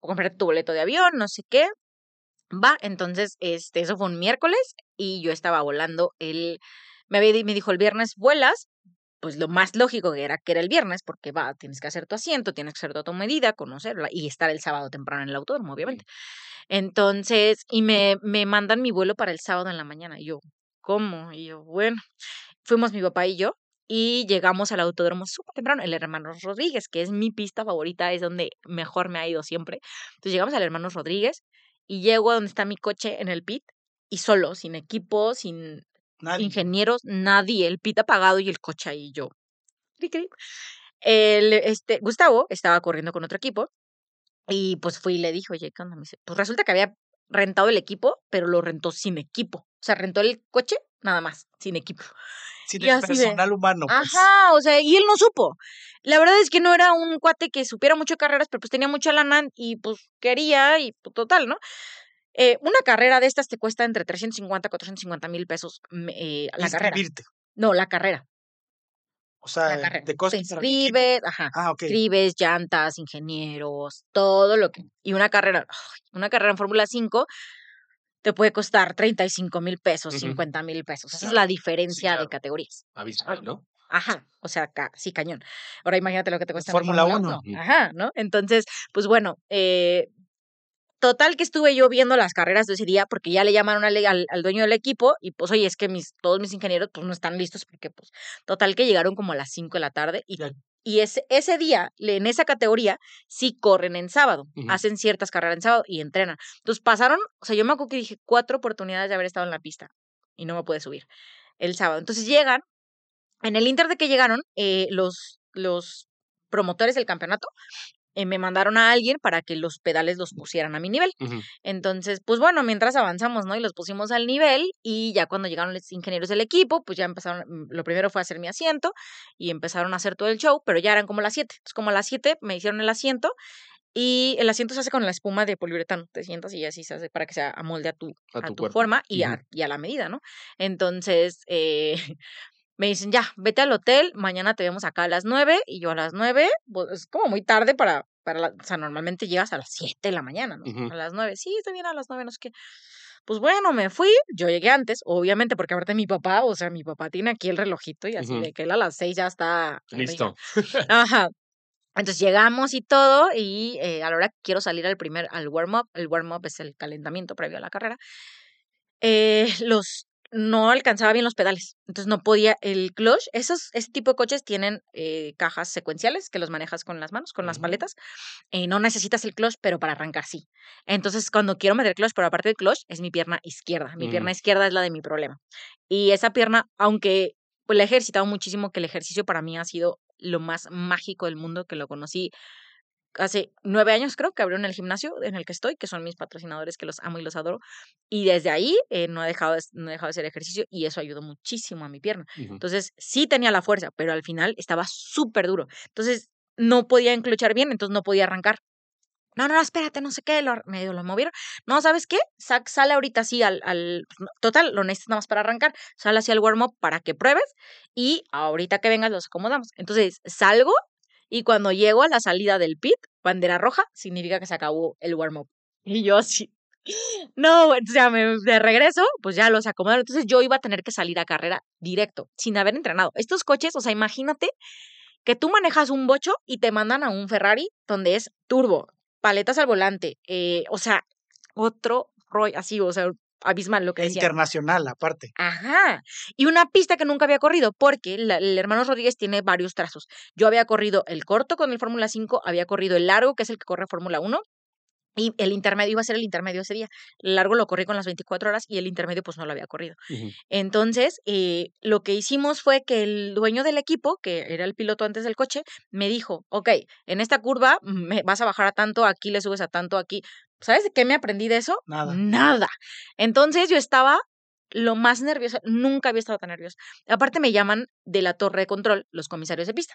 comprar tu boleto de avión, no sé qué. Va, entonces, este, eso fue un miércoles y yo estaba volando el, me, había, me dijo, el viernes vuelas, pues lo más lógico que era que era el viernes, porque va, tienes que hacer tu asiento, tienes que hacer toda tu medida, conocerla y estar el sábado temprano en el autódromo, obviamente. Entonces, y me, me mandan mi vuelo para el sábado en la mañana. Y yo, ¿cómo? Y yo, bueno, fuimos mi papá y yo y llegamos al autódromo súper temprano, el Hermanos Rodríguez, que es mi pista favorita, es donde mejor me ha ido siempre. Entonces llegamos al Hermanos Rodríguez y llego a donde está mi coche en el pit y solo, sin equipo, sin ingenieros, nadie, el pit apagado y el coche ahí yo. El, este, Gustavo estaba corriendo con otro equipo y pues fui y le dije, oye, ¿qué onda? Me dice, pues resulta que había rentado el equipo, pero lo rentó sin equipo. O sea, rentó el coche nada más, sin equipo.
Sin el personal humano.
Pues. Ajá, o sea, y él no supo. La verdad es que no era un cuate que supiera mucho carreras, pero pues tenía mucha lana y pues quería y pues, total, ¿no? Eh, una carrera de estas te cuesta entre 350 y 450 mil pesos eh, la carrera. No, la carrera.
O sea, de cosas.
Te inscribes, ajá. Ah, okay. Escribes, llantas, ingenieros, todo lo que. Y una carrera, una carrera en Fórmula 5 te puede costar 35 mil pesos, 50 mil pesos. Esa es la diferencia de categorías.
Abismal, ¿no?
Ajá, o sea, sí, cañón. Ahora imagínate lo que te cuesta.
Fórmula 1.
Ajá, ¿no? Entonces, pues bueno, eh, total que estuve yo viendo las carreras de ese día porque ya le llamaron al, al, dueño del equipo y pues oye, es que mis, todos mis ingenieros pues no están listos porque pues total que llegaron como a las 5 de la tarde y y ese, ese día, en esa categoría, sí corren en sábado, hacen ciertas carreras en sábado y entrenan. Entonces pasaron, o sea, yo me acuerdo que dije cuatro oportunidades de haber estado en la pista y no me pude subir el sábado. Entonces llegan, en el Inter de que llegaron, eh, los, los promotores del campeonato eh, me mandaron a alguien para que los pedales los pusieran a mi nivel. Entonces, pues bueno, mientras avanzamos, ¿no? Y los pusimos al nivel y ya cuando llegaron los ingenieros del equipo, pues ya empezaron, mm, lo primero fue hacer mi asiento y empezaron a hacer todo el show, pero ya eran como las 7. Entonces, como a las 7 me hicieron el asiento y el asiento se hace con la espuma de poliuretano. Te sientas y así se hace para que se amolde a tu, a tu, forma y, a, y a la medida, ¿no? Entonces, eh, me dicen, ya, vete al hotel, mañana te vemos acá a las nueve, y yo a las nueve, pues es como muy tarde para, para o sea, normalmente llegas a las siete de la mañana, ¿no? A las nueve, sí, estoy bien a las nueve, no sé qué. Pues bueno, me fui, yo llegué antes, obviamente, porque aparte mi papá, o sea, mi papá tiene aquí el relojito y así de que él a las seis ya está.
Listo.
Ajá. Entonces llegamos y todo, y eh, a la hora que quiero salir al primer, al warm-up, el warm-up es el calentamiento previo a la carrera, eh, los no alcanzaba bien los pedales, entonces no podía el clutch. Esos, ese tipo de coches tienen eh, cajas secuenciales que los manejas con las manos, con las paletas. y no necesitas el clutch, pero para arrancar sí. Entonces, cuando quiero meter clutch, pero aparte del clutch, es mi pierna izquierda. Mi pierna mm. izquierda es la de mi problema. Y esa pierna, aunque pues, la he ejercitado muchísimo, que el ejercicio para mí ha sido lo más mágico del mundo, que lo conocí hace nueve años creo que abrieron el gimnasio en el que estoy, que son mis patrocinadores que los amo y los adoro. Y desde ahí eh, no, he dejado de, no he dejado de hacer ejercicio y eso ayudó muchísimo a mi pierna. Entonces sí tenía la fuerza, pero al final estaba súper duro. Entonces no podía enclochar bien, entonces no podía arrancar. No, no, espérate, no sé qué, lo, medio lo movieron. No, ¿sabes qué? sale ahorita así al, al, Total, lo necesitas nada más para arrancar. Sale así al warm-up para que pruebes y ahorita que vengas los acomodamos. Entonces salgo y cuando llego a la salida del pit, bandera roja, significa que se acabó el warm-up. Y yo así, no, o sea, me, de regreso, pues ya los acomodaron. Entonces yo iba a tener que salir a carrera directo, sin haber entrenado. Estos coches, o sea, imagínate que tú manejas un bocho y te mandan a un Ferrari donde es turbo, paletas al volante, eh, o sea, otro rollo, así, o sea, abismal lo que decía.
Internacional, aparte.
Ajá. Y una pista que nunca había corrido, porque el hermano Rodríguez tiene varios trazos. Yo había corrido el corto con el Fórmula 5, había corrido el largo, que es el que corre Fórmula 1, y el intermedio iba a ser el intermedio ese día. El largo lo corrí con las 24 horas y el intermedio pues no lo había corrido. Entonces, eh, lo que hicimos fue que el dueño del equipo, que era el piloto antes del coche, me dijo, ok, en esta curva me vas a bajar a tanto, aquí le subes a tanto, aquí. ¿Sabes de qué me aprendí de eso?
Nada.
Nada. Entonces yo estaba lo más nerviosa, nunca había estado tan nerviosa. Aparte me llaman de la torre de control los comisarios de pista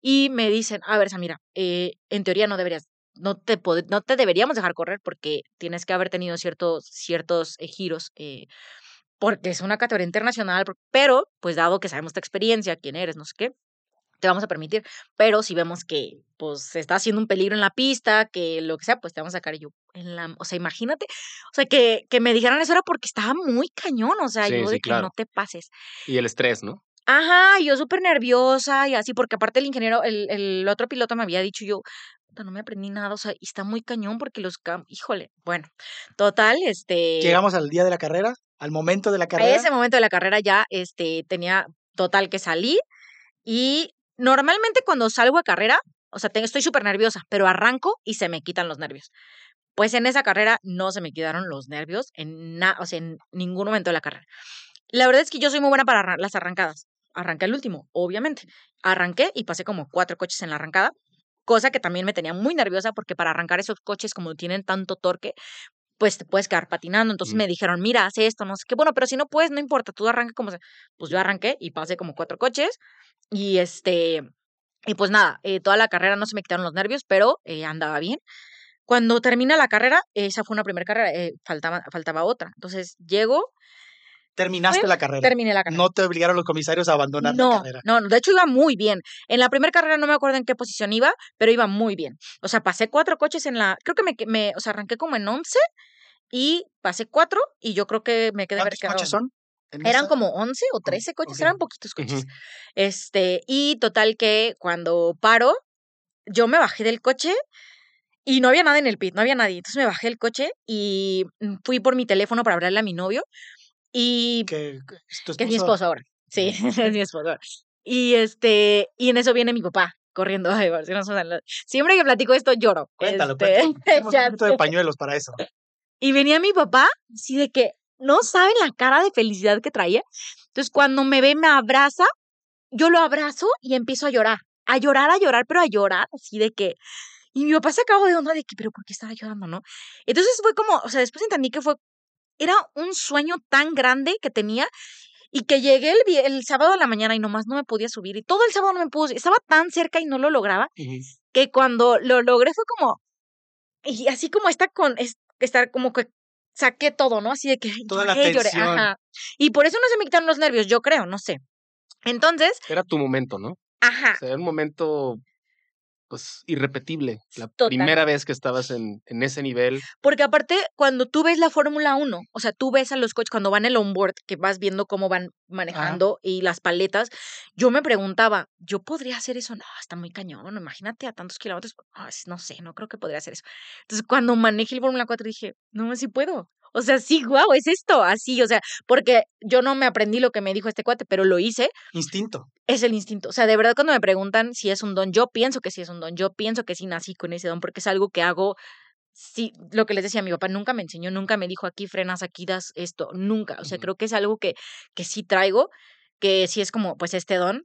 y me dicen, a ver, Samira, eh, en teoría no deberías no te, no te deberíamos dejar correr porque tienes que haber tenido ciertos, ciertos eh, giros, eh, porque es una categoría internacional, pero pues dado que sabemos tu experiencia, quién eres, no sé qué, te vamos a permitir, pero si vemos que pues se está haciendo un peligro en la pista, que lo que sea, pues te vamos a sacar yo en la, o sea, imagínate, o sea, que, que me dijeran eso era porque estaba muy cañón, o sea, yo de que no te pases.
Y el estrés, ¿no?
Ajá, yo súper nerviosa y así, porque aparte el ingeniero, el, el otro piloto me había dicho yo, "Puta, no me aprendí nada, o sea, y está muy cañón porque los cam, híjole, bueno, total, este,
Llegamos al día de la carrera, al momento de la
a
carrera.
ese momento de la carrera ya, este, tenía total que salir y normalmente cuando salgo a carrera, o sea, estoy súper nerviosa, pero arranco y se me quitan los nervios. Pues en esa carrera no se me quitaron los nervios en na- o sea, en ningún momento de la carrera. La verdad es que yo soy muy buena para las arrancadas. Arranqué el último, obviamente. Arranqué y pasé como cuatro coches en la arrancada, cosa que también me tenía muy nerviosa porque para arrancar esos coches como tienen tanto torque, pues te puedes quedar patinando. Entonces
Mm.
me dijeron, mira, haz esto, no sé qué. Bueno, pero si no puedes, no importa, tú arranca como sea. Pues yo arranqué y pasé como cuatro coches y este, y pues nada, eh, toda la carrera no se me quitaron los nervios, pero eh, andaba bien. Cuando termina la carrera, esa fue una primera carrera, eh, faltaba, faltaba otra. Entonces llego,
Terminaste
fue,
la carrera.
terminé la carrera.
No te obligaron los comisarios a abandonar la carrera.
no, no, de hecho iba muy bien. En la primera carrera no me acuerdo en qué posición iba, pero iba muy bien. O sea, pasé cuatro coches en la, creo que me, me o sea, arranqué como en 11 y pasé cuatro y yo creo que me quedé
¿Cuántos coches son?
Eran como 11 o
Oh,
13 coches, eran poquitos coches. Este, y total que cuando paro, yo me bajé del coche y no había nada en el pit, no había nadie. Entonces me bajé del coche y mm, fui por mi teléfono para hablarle a mi novio y
Que, que es tu
que es mi
esposo.
ahora. Sí, es mi esposo. ahora. Y este, y en eso viene mi papá corriendo. Ay, Siempre que platico esto lloro.
Cuéntalo,
Este,
cuéntalo. Tenemos un poquito de pañuelos para eso.
Y venía mi papá, así de que no saben la cara de felicidad que traía. Entonces, cuando me ve, me abraza, yo lo abrazo y empiezo a llorar. A llorar, a llorar, pero a llorar, así de que. Y mi papá se acabó de onda de que, pero ¿por qué estaba llorando, no? Entonces fue como, o sea, después entendí que fue. Era un sueño tan grande que tenía y que llegué el, el sábado de la mañana y nomás no me podía subir. Y todo el sábado no me pudo. Estaba tan cerca y no lo lograba que cuando lo logré fue como, y así como está con, es, estar como que saqué todo, ¿no? Así de que
Toda la
lloré, ajá. Y por eso no se me quitaron los nervios, yo creo, no sé. Entonces,
Era tu momento, ¿no?
ajá,
O sea, era un momento, pues, irrepetible. La
Total.
primera vez que estabas en, en ese nivel.
porque aparte cuando tú ves la Fórmula 1, o sea, tú ves a los coches cuando van el onboard, que vas viendo cómo van manejando y las paletas, yo me preguntaba, ¿yo podría hacer eso? No, está muy cañón, imagínate a tantos kilómetros, no sé, no creo que podría hacer eso. Entonces, cuando manejé el Fórmula 4 dije, no, sí puedo. O sea, sí, guau, es esto, así, o sea, porque yo no me aprendí lo que me dijo este cuate, pero lo hice,
Instinto.
es el instinto. O sea, de verdad cuando me preguntan si es un don, yo pienso que sí es un don, yo pienso que sí nací con ese don, porque es algo que hago, sí, lo que les decía, mi papá nunca me enseñó, nunca me dijo aquí frenas, aquí das esto, nunca. O sea, creo que es algo que, que sí traigo, que sí es como, pues, este don.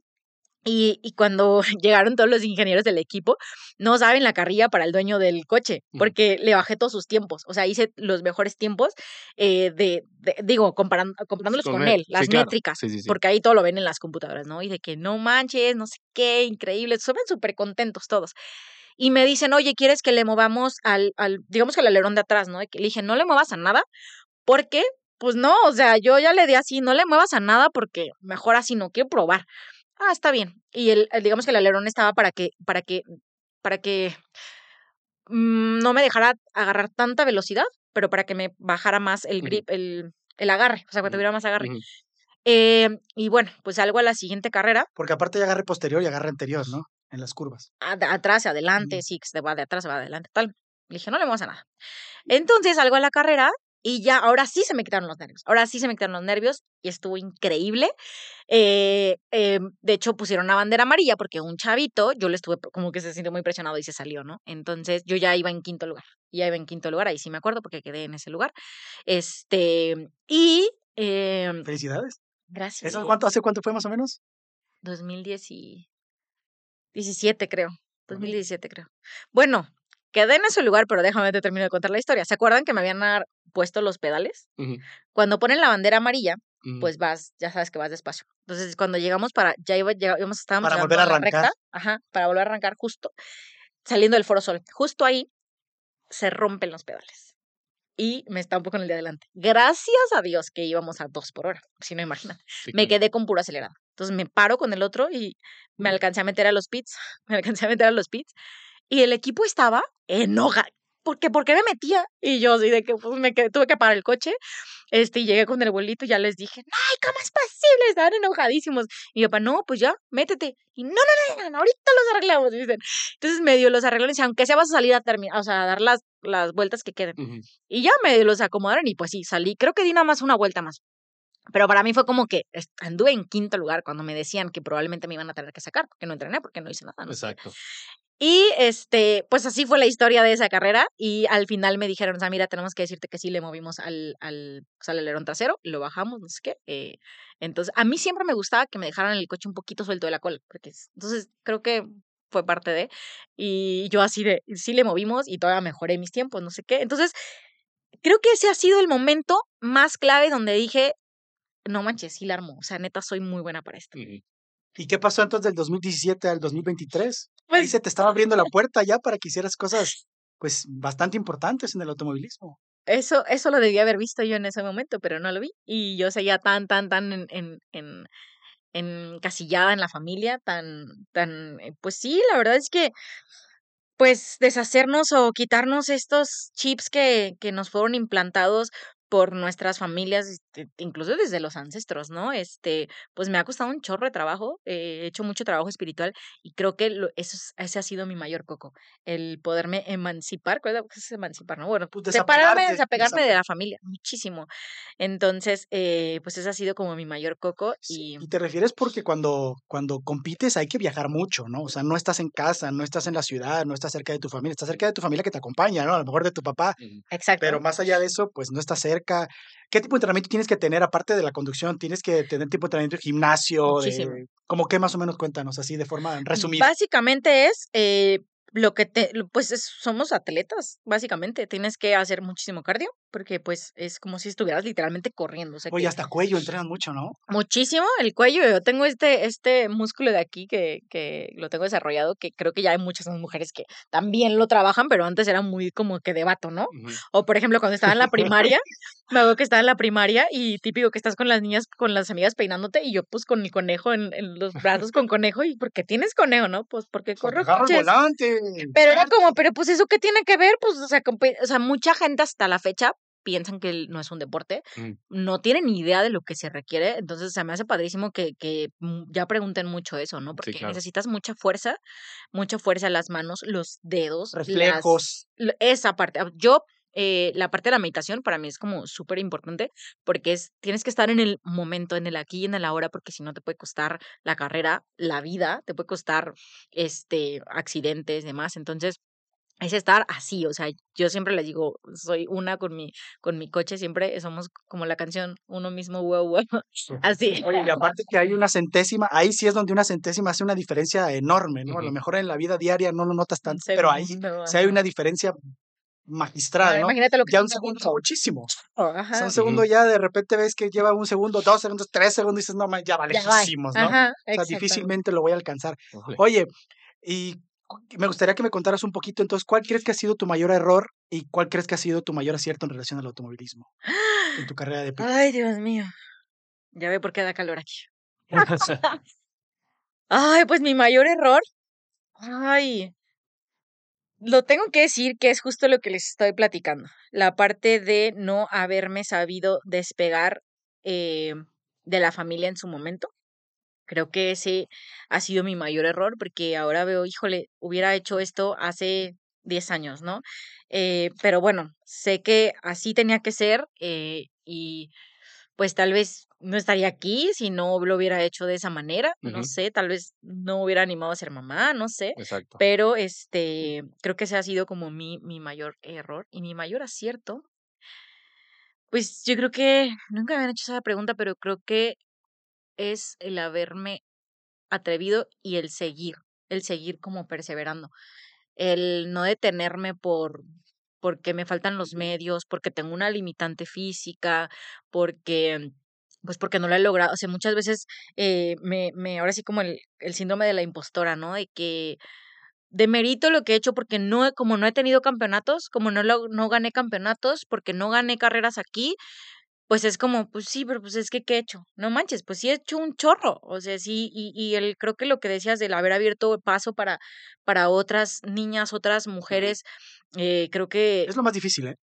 Y, y cuando llegaron todos los ingenieros del equipo, no saben la carrilla para el dueño del coche, porque le bajé todos sus tiempos. O sea, hice los mejores tiempos, eh, de, de- digo, comparan- comparándolos
con
con,
él.
él, las
Sí, claro.
métricas
sí, sí.
porque ahí todo lo ven en las computadoras, ¿no? Y de que no manches, no sé qué, increíble, se ven súper contentos todos. Y me dicen, oye, ¿quieres que le movamos al, al, digamos que al alerón de atrás, ¿no? Y que le dije, no le muevas a nada, porque, pues no, o sea, yo ya le di así, no le muevas a nada porque mejor así no quiero probar. Ah, está bien. Y el, digamos que el alerón estaba para que, para que, para que mm, no me dejara agarrar tanta velocidad, pero para que me bajara más el grip, el, el agarre, o sea, que
Ujú,
tuviera más agarre. Eh, y bueno, pues salgo a la siguiente carrera,
Porque aparte hay agarre posterior y agarre anterior, ¿no? En las curvas.
ad- atrás, adelante, sí, que se va de atrás, se va adelante, tal. Le dije, no le vamos a nada. Entonces salgo a la carrera y ya, ahora sí se me quitaron los nervios. Ahora sí se me quitaron los nervios y estuvo increíble. Eh, eh, de hecho, pusieron una bandera amarilla porque un chavito, yo le estuve como que se sintió muy presionado y se salió, ¿no? Entonces yo ya iba en quinto lugar. Ya iba en quinto lugar, ahí sí me acuerdo porque quedé en ese lugar. Este, y. em,
Felicidades.
gracias.
¿Eso cuánto, hace cuánto fue más o menos?
2017, creo. 2017, creo. Bueno, quedé en ese lugar, pero déjame te termino de contar la historia. ¿Se acuerdan que me habían puesto los pedales? Cuando ponen la bandera amarilla, pues vas, ya sabes que vas despacio. Entonces, cuando llegamos para, ya iba, ya íbamos, estábamos
Para volver a arrancar.
recta, ajá, para volver a arrancar justo, saliendo del Foro Sol. Justo ahí se rompen los pedales. Y me está un poco en el de adelante. Gracias a Dios que íbamos a dos por hora. Si no, imagínate
Sí,
me
claro.
quedé con puro acelerado. Entonces me paro con el otro y me alcancé a meter a los pits, me alcancé a meter a los pits. Y el equipo estaba enoja, ¿por qué, ¿por qué me metía? Y yo así de que pues, me quedé, tuve que parar el coche, este, y llegué con el abuelito y ya les dije, ay, ¿cómo es posible? Estaban enojadísimos. Y mi papá, no, pues ya, métete. Y no, no, no, no, ahorita los arreglamos, dicen. Entonces medio los arreglaron y aunque sea vas a salir a terminar, o sea, a dar las, las vueltas que queden.
Ujú.
Y ya me los acomodaron y pues sí, salí. Creo que di nada más una vuelta más. Pero para mí fue como que anduve en quinto lugar cuando me decían que probablemente me iban a tener que sacar porque no entrené, porque no hice nada. no sé.
Exacto.
Y este, pues así fue la historia de esa carrera. Y al final me dijeron, o sea, mira, tenemos que decirte que sí le movimos al, al, pues, al alerón trasero, lo bajamos, no sé qué. eh, entonces, a mí siempre me gustaba que me dejaran el coche un poquito suelto de la cola. Porque es- entonces creo que fue parte de. Y yo así de, sí le movimos y todavía mejoré mis tiempos, no sé qué. Entonces, creo que ese ha sido el momento más clave donde dije, no manches, sí la armo. O sea, neta, soy muy buena para esto.
¿Y qué pasó entonces del 2017 al 2023? Ahí
Pues
se te estaba abriendo la puerta ya para que hicieras cosas pues bastante importantes en el automovilismo.
Eso, eso lo debía haber visto yo en ese momento, pero no lo vi. Y yo seguía tan, tan, tan en, en, en, encasillada en la familia, tan, tan, eh, pues sí, la verdad es que, pues, deshacernos o quitarnos estos chips que, que nos fueron implantados por nuestras familias, este, incluso desde los ancestros, ¿no? Este, pues me ha costado un chorro de trabajo, eh, he hecho mucho trabajo espiritual y creo que lo- eso es- ese ha sido mi mayor coco, el poderme emancipar, ¿cuál es emancipar, no? Bueno,
Pues
separarme, desapegarme de la familia, muchísimo. Entonces, eh, pues ese ha sido como mi mayor coco
Sí,
y
Y te refieres porque cuando, cuando compites hay que viajar mucho, ¿no? O sea, no estás en casa, no estás en la ciudad, no estás cerca de tu familia, estás cerca de tu familia que te acompaña, ¿no? A lo mejor de tu papá,
exacto.
pero más allá de eso, pues no estás cerca. ¿Qué tipo de entrenamiento tienes que tener aparte de la conducción? ¿Tienes que tener tipo de entrenamiento de gimnasio?
Muchísimo.
De, ¿Cómo qué más o menos cuéntanos así de forma resumida?
Básicamente es eh, lo que te, pues es- somos atletas, básicamente. Tienes que hacer muchísimo cardio, porque pues es como si estuvieras literalmente corriendo. O sea,
Oye,
que
hasta cuello entrenan mucho, ¿no?
muchísimo el cuello. Yo tengo este, este músculo de aquí que, que lo tengo desarrollado, que creo que ya hay muchas mujeres que también lo trabajan, pero antes era muy como que de vato, ¿no? O por ejemplo, cuando estaba en la primaria, me acuerdo que estaba en la primaria y típico que estás con las niñas, con las amigas peinándote y yo pues con mi conejo en, en los brazos con conejo y ¿por qué tienes conejo, no? Pues porque corro
Agarra el
coches.
volante.
Pero era como, pero pues eso qué tiene que ver, pues o sea, o sea, mucha gente hasta la fecha piensan que no es un deporte,
Mm.
no tienen ni idea de lo que se requiere, entonces se me hace padrísimo que, que mm, ya pregunten mucho eso, ¿no? Porque
claro.
necesitas mucha fuerza, mucha fuerza en las manos, los dedos,
Reflejos.
esa parte. ah, Yo, eh, la parte de la meditación para mí es como súper importante porque es, tienes que estar en el momento, en el aquí y en el ahora, porque si no te puede costar la carrera, la vida, te puede costar este, accidentes, demás. Entonces, es estar así, o sea, yo siempre les digo, soy una con mi, con mi coche, siempre somos como la canción, uno mismo, wow, wow, así.
Oye, y aparte que hay una centésima, ahí sí es donde una centésima hace una diferencia enorme, ¿no? A lo mejor en la vida diaria no lo notas tanto, pero ahí sí hay una diferencia magistral,
Ahora,
¿no?
Imagínate lo que
Ya un segundo es muchísimo. O sea,
Ajá.
un segundo ya de repente ves que lleva un segundo, dos segundos, tres segundos y dices, no, man, ya va
Ya
¿no?
Ajá,
O sea, difícilmente lo voy a alcanzar. Oye, y me gustaría que me contaras un poquito, entonces, ¿cuál crees que ha sido tu mayor error y cuál crees que ha sido tu mayor acierto en relación al automovilismo en tu carrera de piloto?
Ay, Dios mío. Ya ve por qué da calor aquí. Ay, pues mi mayor error. Ay. Lo tengo que decir que es justo lo que les estoy platicando. La parte de no haberme sabido despegar eh, de la familia en su momento. Creo que ese ha sido mi mayor error porque ahora veo, híjole, hubiera hecho esto hace 10 años, ¿no? Eh, pero bueno, sé que así tenía que ser eh, y pues tal vez no estaría aquí si no lo hubiera hecho de esa manera, no sé, tal vez no hubiera animado a ser mamá, no sé,
Exacto.
pero este, creo que ese ha sido como mi, mi mayor error y mi mayor acierto. Pues yo creo que nunca me habían hecho esa pregunta, pero creo que es el haberme atrevido y el seguir, el seguir como perseverando, el no detenerme por porque me faltan los medios, porque tengo una limitante física, porque pues porque no lo he logrado, o sea, muchas veces eh, me, me, ahora sí como el, el síndrome de la impostora, ¿no? De que demerito lo que he hecho porque no, como no he tenido campeonatos, como no, no gané campeonatos, porque no gané carreras aquí, pues es como, pues sí, pero pues es que ¿qué he hecho? No manches, pues sí he hecho un chorro. O sea, sí, y, y el, creo que lo que decías del haber abierto paso para, para otras niñas, otras mujeres, eh, creo que,
Es lo más difícil, ¿eh?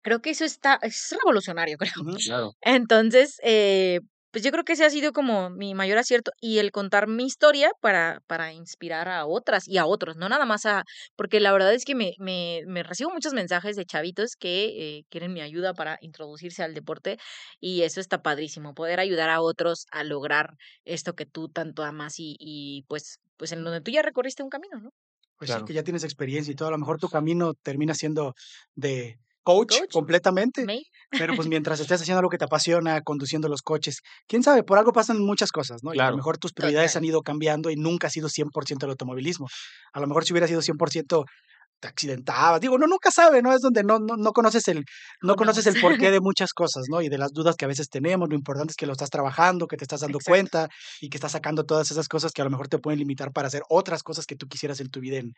creo que eso está, es revolucionario, creo.
Claro.
Entonces, eh, pues yo creo que ese ha sido como mi mayor acierto y el contar mi historia para, para inspirar a otras y a otros, no nada más a, porque la verdad es que me, me, me recibo muchos mensajes de chavitos que eh, quieren mi ayuda para introducirse al deporte y eso está padrísimo, poder ayudar a otros a lograr esto que tú tanto amas y, y pues, pues en donde tú ya recorriste un camino, ¿no?
Pues
Claro.
sí, que ya tienes experiencia y todo. A lo mejor tu camino termina siendo de coach,
Coach.
completamente, pero pues mientras estés haciendo algo que te apasiona, conduciendo los coches, quién sabe, por algo pasan muchas cosas, ¿no? Y a lo mejor tus prioridades
Total.
han ido cambiando y nunca ha sido 100% el automovilismo. A lo mejor si hubiera sido 100% te accidentabas. Digo, no, nunca sabe, ¿no? Es donde no, no, no conoces el, no conoces el porqué de muchas cosas, ¿no? Y de las dudas que a veces tenemos. Lo importante es que lo estás trabajando, que te estás dando
Exacto.
cuenta y que estás sacando todas esas cosas que a lo mejor te pueden limitar para hacer otras cosas que tú quisieras en tu vida en,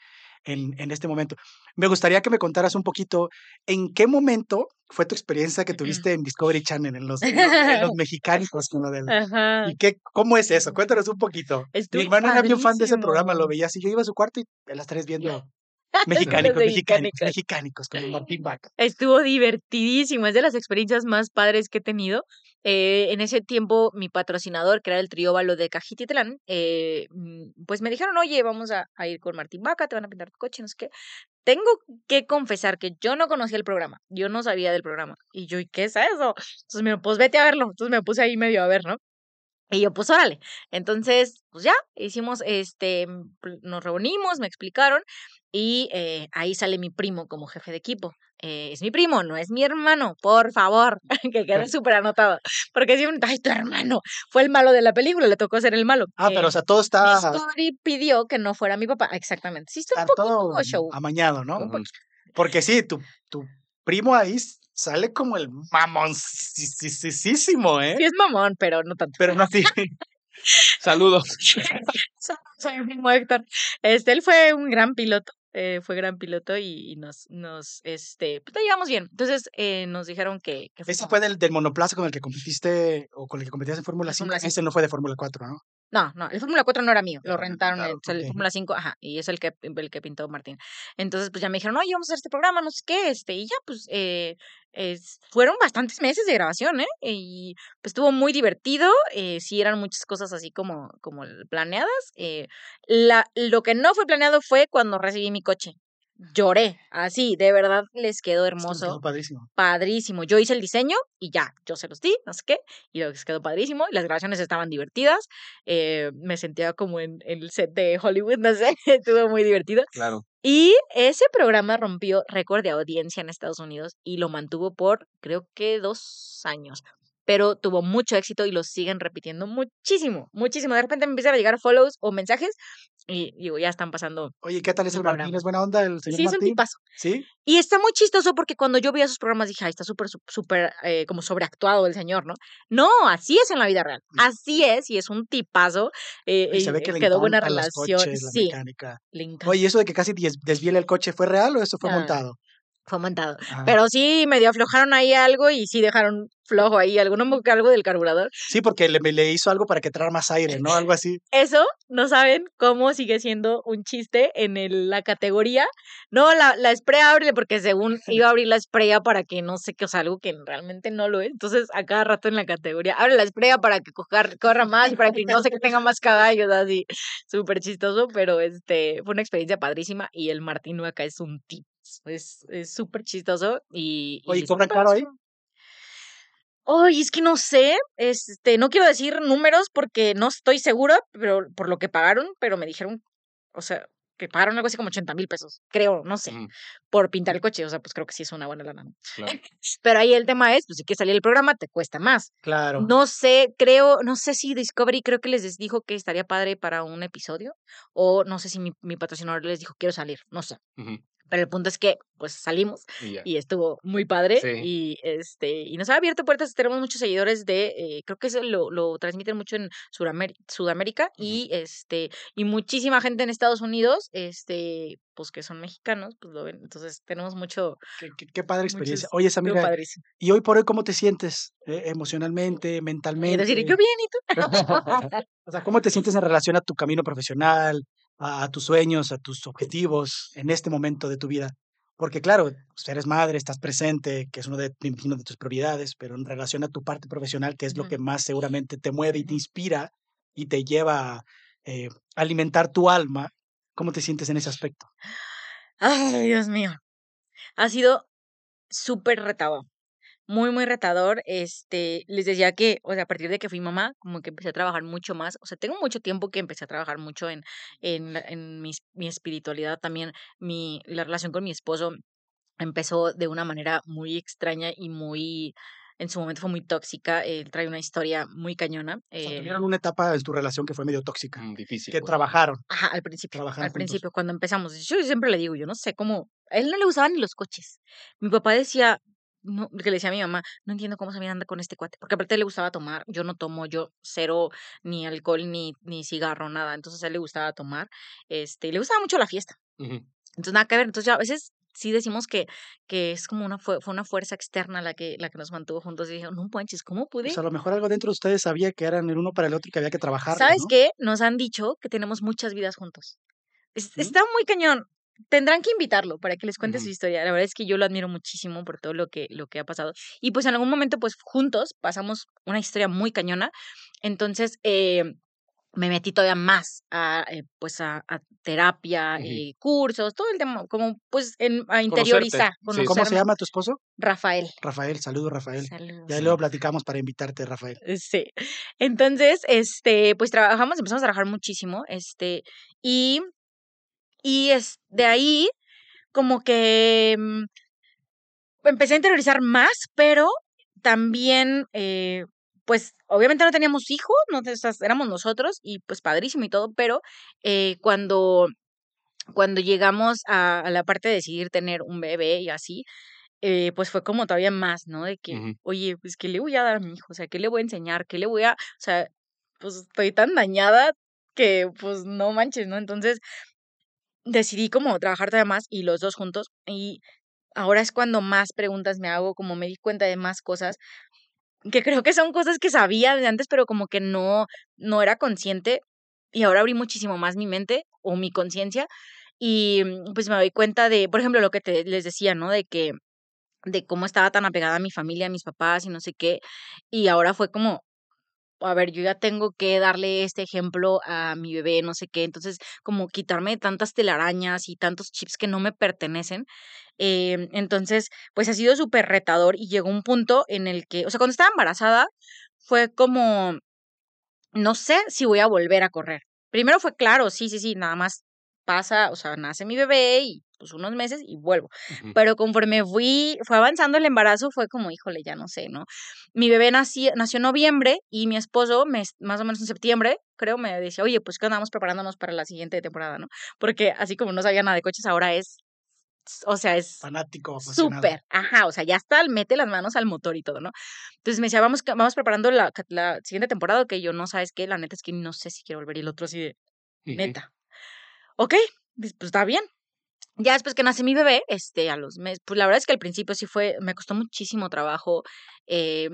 en, en este momento. Me gustaría que me contaras un poquito en qué momento fue tu experiencia que tuviste en Discovery Channel, en los, en los, en los mexicánicos, con lo del...
Ajá.
¿Y qué, cómo es eso? Cuéntanos un poquito. Mi hermano era bien fan de ese programa, lo veía así. Yo iba a su cuarto y a las tres viendo mexicánicos, mexicánicos,
mexicánicos.
con Martín Vaca.
Estuvo divertidísimo, es de las experiencias más padres que he tenido. Eh, en ese tiempo, mi patrocinador, que era el Trióbalo de Cajititlán, eh, mm, pues me dijeron, oye, vamos a, a ir con Martín Vaca, te van a pintar tu coche, no sé qué. Tengo que confesar que yo no conocía el programa, yo no sabía del programa. Y yo, ¿y qué es eso? Entonces me dijo, pues vete a verlo. Entonces me puse ahí medio a ver, ¿no? Y yo, pues órale. Entonces, pues ya, hicimos, este, mm, nos reunimos, me explicaron y eh, ahí sale mi primo como jefe de equipo. Eh, es mi primo, no es mi hermano, por favor, que quede súper anotado. Porque siempre, ay, tu hermano fue el malo de la película, le tocó ser el malo.
Ah,
Eh,
pero o sea, todo está,
Discovery pidió que no fuera mi papá, exactamente. Sí, está un
está todo
poquito show.
amañado, ¿no? Porque sí, tu, tu primo ahí sale como el mamoncísimo, ¿eh?
Sí es mamón, pero no tanto.
Pero no así.
Saludos.
Soy mi primo Héctor. Este, él fue un gran piloto. eh, fue gran piloto y, y nos, nos, este, pues la llevamos bien. Entonces, eh, nos dijeron que, que
Ese fue del, del monoplaza con el que competiste o con el que competías en Fórmula
En
5.
Fórmula
Ese no fue de Fórmula 4, ¿no?
No, no, el Fórmula 4 no era mío, lo rentaron, el,
rentaron,
o sea, el
ok.
Fórmula 5, ajá, y es el que, el que pintó Martín. Entonces, pues ya me dijeron, oye, vamos a hacer este programa, no sé qué, este, y ya, pues, eh, es- fueron bastantes meses de grabación, ¿eh? Y pues estuvo muy divertido, eh, sí eran muchas cosas así como, como planeadas. eh, la, lo que no fue planeado fue cuando recibí mi coche. Lloré, así, de verdad les quedó hermoso
quedó padrísimo.
padrísimo. Yo hice el diseño y ya, yo se los di, no sé qué, y les quedó padrísimo. Las grabaciones estaban divertidas. eh, me sentía como en, en el set de Hollywood, no sé, estuvo muy divertido.
Claro.
Y ese programa rompió récord de audiencia en Estados Unidos y lo mantuvo por creo que dos años. Pero tuvo mucho éxito y lo siguen repitiendo muchísimo, muchísimo. De repente me empiezan a llegar follows o mensajes y digo, ya están pasando.
Oye, ¿qué tal es el Martín?
programa.
¿Es buena onda el señor
Sí, es un tipazo.
¿Sí?
Y está muy chistoso porque cuando yo veía sus programas dije, ay, está súper, sú- súper, eh, como sobreactuado el señor, ¿no? No, así es en la vida real.
Mm.
Así es y es un tipazo. eh,
Y se ve que
eh,
le
quedó buena
los
relación.
coches, la
sí,
mecánica.
le.
Oye, ¿y eso de que casi des- desviela el coche fue real o eso fue
Ah.
montado?
Fue montado. Pero sí, medio aflojaron ahí algo y sí dejaron flojo ahí alguno mo- algo del carburador.
Sí, porque le, le hizo algo para que traiga más aire, ¿no? Algo así.
Eso, no saben cómo sigue siendo un chiste en el- la categoría. No, la, la spray abre porque según iba a abrir la spray para que no sé qué, o sea, algo que realmente no lo es. Entonces, a cada rato en la categoría, abre la spray para que cojar- corra más y para que no sé que tenga más caballos, así. Súper chistoso, pero este, fue una experiencia padrísima y el Martín acá es un tip. Es es súper chistoso y... y
Oye,
está
¿cobran caro ahí?
padrísimo. Ay, es que no sé, este, no quiero decir números porque no estoy segura, pero por lo que pagaron, pero me dijeron, o sea, que pagaron algo así como 80 mil pesos, creo, no sé, por pintar el coche, o sea, pues creo que sí es una buena lana. Pero ahí el tema es, pues si quieres salir el programa, te cuesta más.
Claro.
No sé, creo, no sé si Discovery creo que les dijo que estaría padre para un episodio, o no sé si mi, mi patrocinador les dijo, quiero salir, no sé. Pero el punto es que, pues salimos
Y
estuvo muy padre.
Sí.
Y este, y nos ha abierto puertas. Tenemos muchos seguidores de, eh, creo que eso lo, lo transmiten mucho en Sudamer- Sudamérica y este, y muchísima gente en Estados Unidos, este, pues que son mexicanos, pues lo ven. Entonces tenemos mucho,
Qué, qué- qué padre experiencia.
muchos,
Oye, Samira. ¿y hoy por hoy cómo te sientes? eh, emocionalmente, mentalmente.
decir, yo bien, ¿y tú?
O sea, ¿cómo te sientes en relación a tu camino profesional, a, a tus sueños, a tus objetivos en este momento de tu vida? Porque claro, pues, eres madre, estás presente, que es uno de, imagino, de tus prioridades, pero en relación a tu parte profesional, que es lo que más seguramente te mueve y te inspira y te lleva a eh, alimentar tu alma, ¿cómo te sientes en ese aspecto?
Ay, Dios mío. Ha sido súper retador. Muy, muy retador. Este, les decía que, o sea, a partir de que fui mamá, como que empecé a trabajar mucho más. O sea, tengo mucho tiempo que empecé a trabajar mucho en, en, en mi, mi espiritualidad también. Mi, la relación con mi esposo empezó de una manera muy extraña y muy, en su momento fue muy tóxica. Él trae una historia muy cañona.
O sea,
eh,
tuvieron una etapa en tu relación que fue medio tóxica,
Mm, Difícil.
que
pues.
trabajaron,
Ajá, al principio,
trabajaron
al
juntos.
principio, cuando empezamos. Yo siempre le digo, yo no sé cómo, a él no le gustaban ni los coches. Mi papá decía, no, que le decía a mi mamá, no entiendo cómo se anda con este cuate, porque aparte le gustaba tomar, yo no tomo, yo cero ni alcohol ni, ni cigarro, nada, entonces a él le gustaba tomar, este, y le gustaba mucho la fiesta, entonces nada que ver, entonces ya a veces sí decimos que, que es como una, fue, fue una fuerza externa la que, la que nos mantuvo juntos, y dije, no manches, ¿cómo pude?
Pues a lo mejor algo dentro de ustedes sabía que eran el uno para el otro y que había que trabajarlo,
¿Sabes
¿no?
qué? Nos han dicho que tenemos muchas vidas juntos. Es-
¿Mm?
está muy cañón. Tendrán que invitarlo para que les cuente su historia. La verdad es que yo lo admiro muchísimo por todo lo que, lo que ha pasado. Y pues en algún momento, pues juntos pasamos una historia muy cañona. Entonces, eh, me metí todavía más a, eh, pues a, a terapia, eh, cursos, todo el tema, como pues en, a interiorizar,
Sí.
¿Cómo se llama tu esposo?
Rafael.
Rafael, saludos Rafael.
Saludos.
Ya luego platicamos para invitarte, Rafael.
Sí. Entonces, este, pues trabajamos, empezamos a trabajar muchísimo, este, y, y es de ahí como que mm, empecé a interiorizar más, pero también, eh, pues, obviamente no teníamos hijos, no te- o sea, éramos nosotros y pues padrísimo y todo, pero eh, cuando, cuando llegamos a, a la parte de decidir tener un bebé y así, eh, pues fue como todavía más, ¿no? De que, oye, pues, ¿qué le voy a dar a mi hijo? O sea, ¿qué le voy a enseñar? ¿Qué le voy a...? O sea, pues estoy tan dañada que, pues, no manches, ¿no? Entonces decidí como trabajar todavía más y los dos juntos y ahora es cuando más preguntas me hago, como me di cuenta de más cosas que creo que son cosas que sabía de antes, pero como que no, no era consciente y ahora abrí muchísimo más mi mente o mi conciencia y mm, pues me doy cuenta de, por ejemplo, lo que te, les decía, ¿no? De que de cómo estaba tan apegada a mi familia, a mis papás y no sé qué. Y ahora fue como, a ver, yo ya tengo que darle este ejemplo a mi bebé, no sé qué. Entonces, como quitarme tantas telarañas y tantos chips que no me pertenecen. Eh, entonces, pues ha sido súper retador y llegó un punto en el que, o sea, cuando estaba embarazada, fue como, no sé si voy a volver a correr. Primero fue claro, sí, sí, sí, nada más pasa, o sea, nace mi bebé y pues unos meses y vuelvo.
Ujú.
Pero conforme fui, fue avanzando el embarazo, fue como, híjole, ya no sé, ¿no? Mi bebé nací, nació en noviembre y mi esposo, me, más o menos en septiembre, creo, me decía, oye, pues que andamos preparándonos para la siguiente temporada, ¿no? Porque así como no sabía nada de coches, ahora es, o sea, es
Fanático,
súper, ajá, o sea, ya está, mete las manos al motor y todo, ¿no? Entonces me decía, vamos, vamos preparando la, la siguiente temporada, que yo no sabes qué, la neta es que no sé si quiero volver y el otro así de,
Ujú.
neta. Ok, pues, está bien. Ya después que nace mi bebé, este, a los meses, pues la verdad es que al principio sí fue, me costó muchísimo trabajo. eh,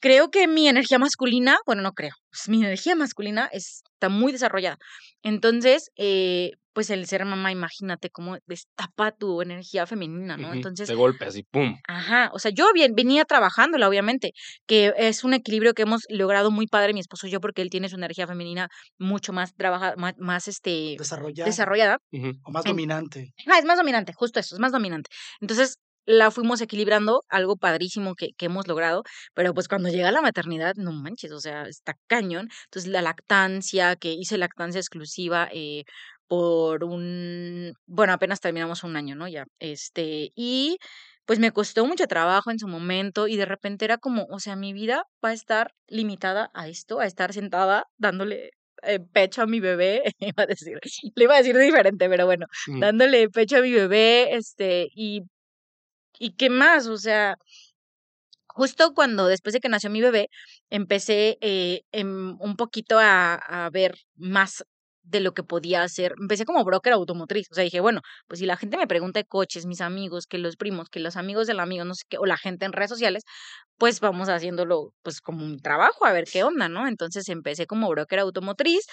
creo que mi energía masculina, bueno, no creo, pues, mi energía masculina está muy desarrollada. Entonces, eh, pues el ser mamá, imagínate cómo destapa tu energía femenina, ¿no? Entonces,
De golpe, así, pum.
Ajá, o sea, yo bien, venía trabajándola, obviamente, que es un equilibrio que hemos logrado muy padre mi esposo y yo, porque él tiene su energía femenina mucho más trabajada, más, más este, desarrollada.
Ujú.
O más
En-
dominante.
Ah, es más dominante, justo eso, es más dominante. Entonces, la fuimos equilibrando, algo padrísimo que, que hemos logrado, pero pues cuando llega la maternidad, no manches, o sea, está cañón. Entonces, la lactancia, que hice lactancia exclusiva eh, por un, bueno, apenas terminamos un año, ¿no? Ya, este, y pues me costó mucho trabajo en su momento y de repente era como, o sea, mi vida va a estar limitada a esto, a estar sentada dándole eh, pecho a mi bebé, iba a decir, le iba a decir diferente, pero bueno, dándole pecho a mi bebé, este, y, y qué más, o sea, justo cuando después de que nació mi bebé, empecé eh, em, un poquito a, a ver más de lo que podía hacer. Empecé como broker automotriz. O sea, dije, bueno, pues si la gente me pregunta de coches, mis amigos, que los primos, que los amigos del amigo, no sé qué, o la gente en redes sociales, pues vamos haciéndolo pues como un trabajo, a ver qué onda, ¿no? Entonces empecé como broker automotriz,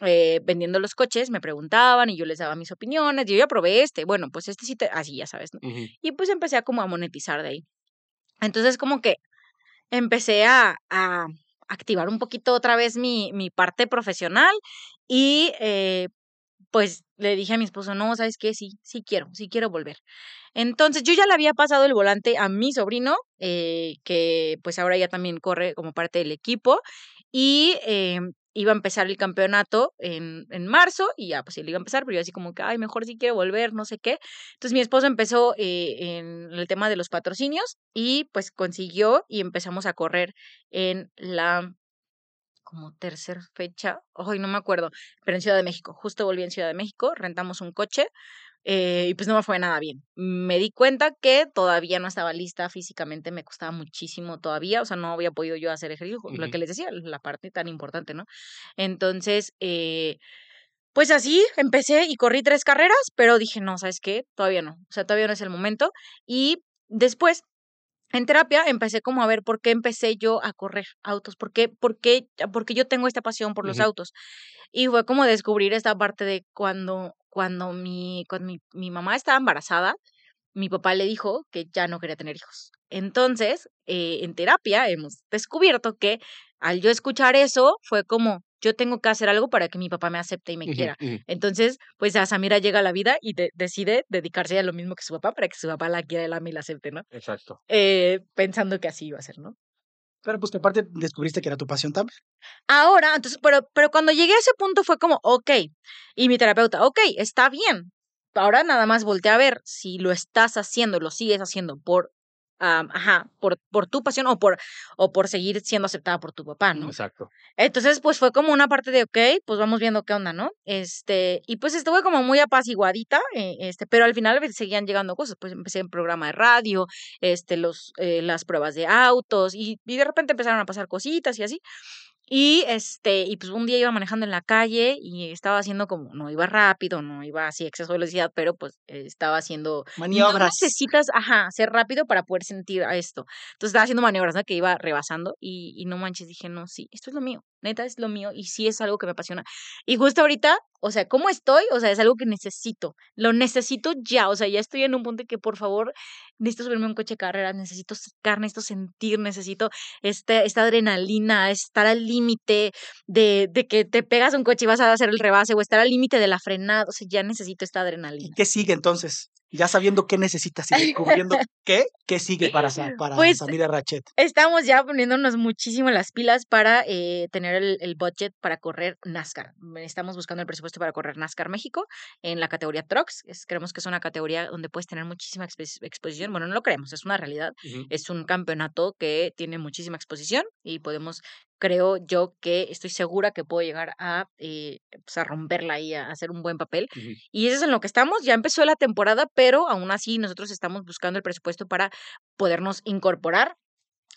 eh, vendiendo los coches, me preguntaban y yo les daba mis opiniones, yo ya probé este, bueno, pues este sí te, así ya sabes, ¿no? Y pues empecé a como a monetizar de ahí. Entonces como que empecé a, a activar un poquito otra vez mi, mi parte profesional y eh, pues le dije a mi esposo, no, ¿sabes qué? Sí, sí quiero, sí quiero volver. Entonces yo ya le había pasado el volante a mi sobrino, eh, que pues ahora ya también corre como parte del equipo y eh, iba a empezar el campeonato en, en marzo y ya pues él iba a empezar, pero yo así como que, ay, mejor sí quiero volver, no sé qué. Entonces mi esposo empezó en el tema de los patrocinios y pues consiguió y empezamos a correr en la como tercera fecha, hoy no me acuerdo, pero en Ciudad de México, justo volví en Ciudad de México, rentamos un coche eh, y pues no me fue nada bien. Me di cuenta que todavía no estaba lista físicamente, me costaba muchísimo todavía, o sea, no había podido yo hacer ejercicio, lo que les decía, la parte tan importante, ¿no? Entonces, eh, pues así empecé y corrí tres carreras, pero dije, no, ¿sabes qué? Todavía no, o sea, todavía no es el momento. Y después, en terapia, empecé como a ver por qué empecé yo a correr autos, por qué, por qué, porque yo tengo esta pasión por los autos. Y fue como descubrir esta parte de cuando, cuando mi, cuando mi, mi mamá estaba embarazada, mi papá le dijo que ya no quería tener hijos. Entonces, eh, en terapia hemos descubierto que al yo escuchar eso, fue como, yo tengo que hacer algo para que mi papá me acepte y me quiera. Entonces, pues a Samira llega a la vida y de- decide dedicarse a lo mismo que su papá para que su papá la quiera, la ame y la acepte, ¿no?
Exacto.
Eh, pensando que así iba a ser, ¿no?
Pero pues que aparte descubriste que era tu pasión también.
Ahora, entonces, pero, pero cuando llegué a ese punto fue como, ok, y mi terapeuta, ok, está bien. Ahora nada más voltea a ver si lo estás haciendo, lo sigues haciendo por, am, ajá, por, por tu pasión o por, o por seguir siendo aceptada por tu papá, ¿no?
Exacto.
Entonces, pues fue como una parte de, ok, pues vamos viendo qué onda, ¿no? Este, y pues estuve como muy apaciguadita, eh, este, pero al final pues, seguían llegando cosas, pues empecé en programa de radio, este, los, eh, las pruebas de autos, y, y de repente empezaron a pasar cositas y así. Y este, y pues un día iba manejando en la calle y estaba haciendo como, no iba rápido, no iba así exceso de velocidad, pero pues estaba haciendo no
Maniobras.
necesitas, ajá, ser rápido para poder sentir esto. Entonces estaba haciendo maniobras, ¿no? Que iba rebasando y, y no manches, dije, no, sí, esto es lo mío, neta es lo mío y sí es algo que me apasiona. Y justo ahorita, o sea, ¿cómo estoy? O sea, es algo que necesito, lo necesito ya, o sea, ya estoy en un punto en que por favor necesito subirme a un coche de carreras, necesito sacar, necesito sentir, necesito este, esta adrenalina, estar al límite de, de que te pegas un coche y vas a hacer el rebase o estar al límite de la frenada, o sea, ya necesito esta
¿Y
adrenalina.
qué sigue entonces? Ya sabiendo qué necesitas y descubriendo qué, ¿qué sigue para, para
Pues
Samira Rachet?
Estamos ya poniéndonos muchísimo las pilas para eh, tener el, el budget para correr NASCAR. Estamos buscando el presupuesto para correr NASCAR México en la categoría Trucks. Es- creemos que es una categoría donde puedes tener muchísima expo- exposición. Bueno, no lo creemos, es una realidad. Es un campeonato que tiene muchísima exposición y podemos, creo yo que estoy segura que puedo llegar a, eh, pues, a romperla ahí, a hacer un buen papel.
Ujú.
Y eso es en lo que estamos. Ya empezó la temporada, pero aún así nosotros estamos buscando el presupuesto para podernos incorporar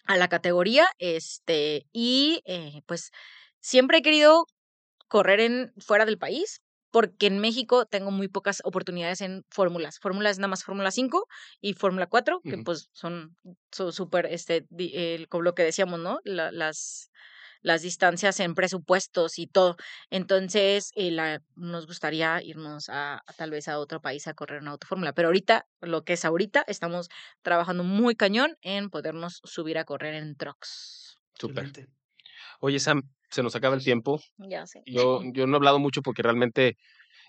a la categoría. Este, y eh, pues siempre he querido correr en fuera del país. Porque en México tengo muy pocas oportunidades en fórmulas. Fórmulas nada más Fórmula 5 y Fórmula 4, que
Ujú.
pues son súper, este, el- como lo que decíamos, ¿no? La- las, las distancias en presupuestos y todo. Entonces, eh, la, nos gustaría irnos a, a tal vez a otro país a correr una autofórmula. Pero ahorita, lo que es ahorita, estamos trabajando muy cañón en podernos subir a correr en trucks.
Súper. Oye, Sam, se nos acaba el tiempo.
Ya sé.
Yo, yo no he hablado mucho porque realmente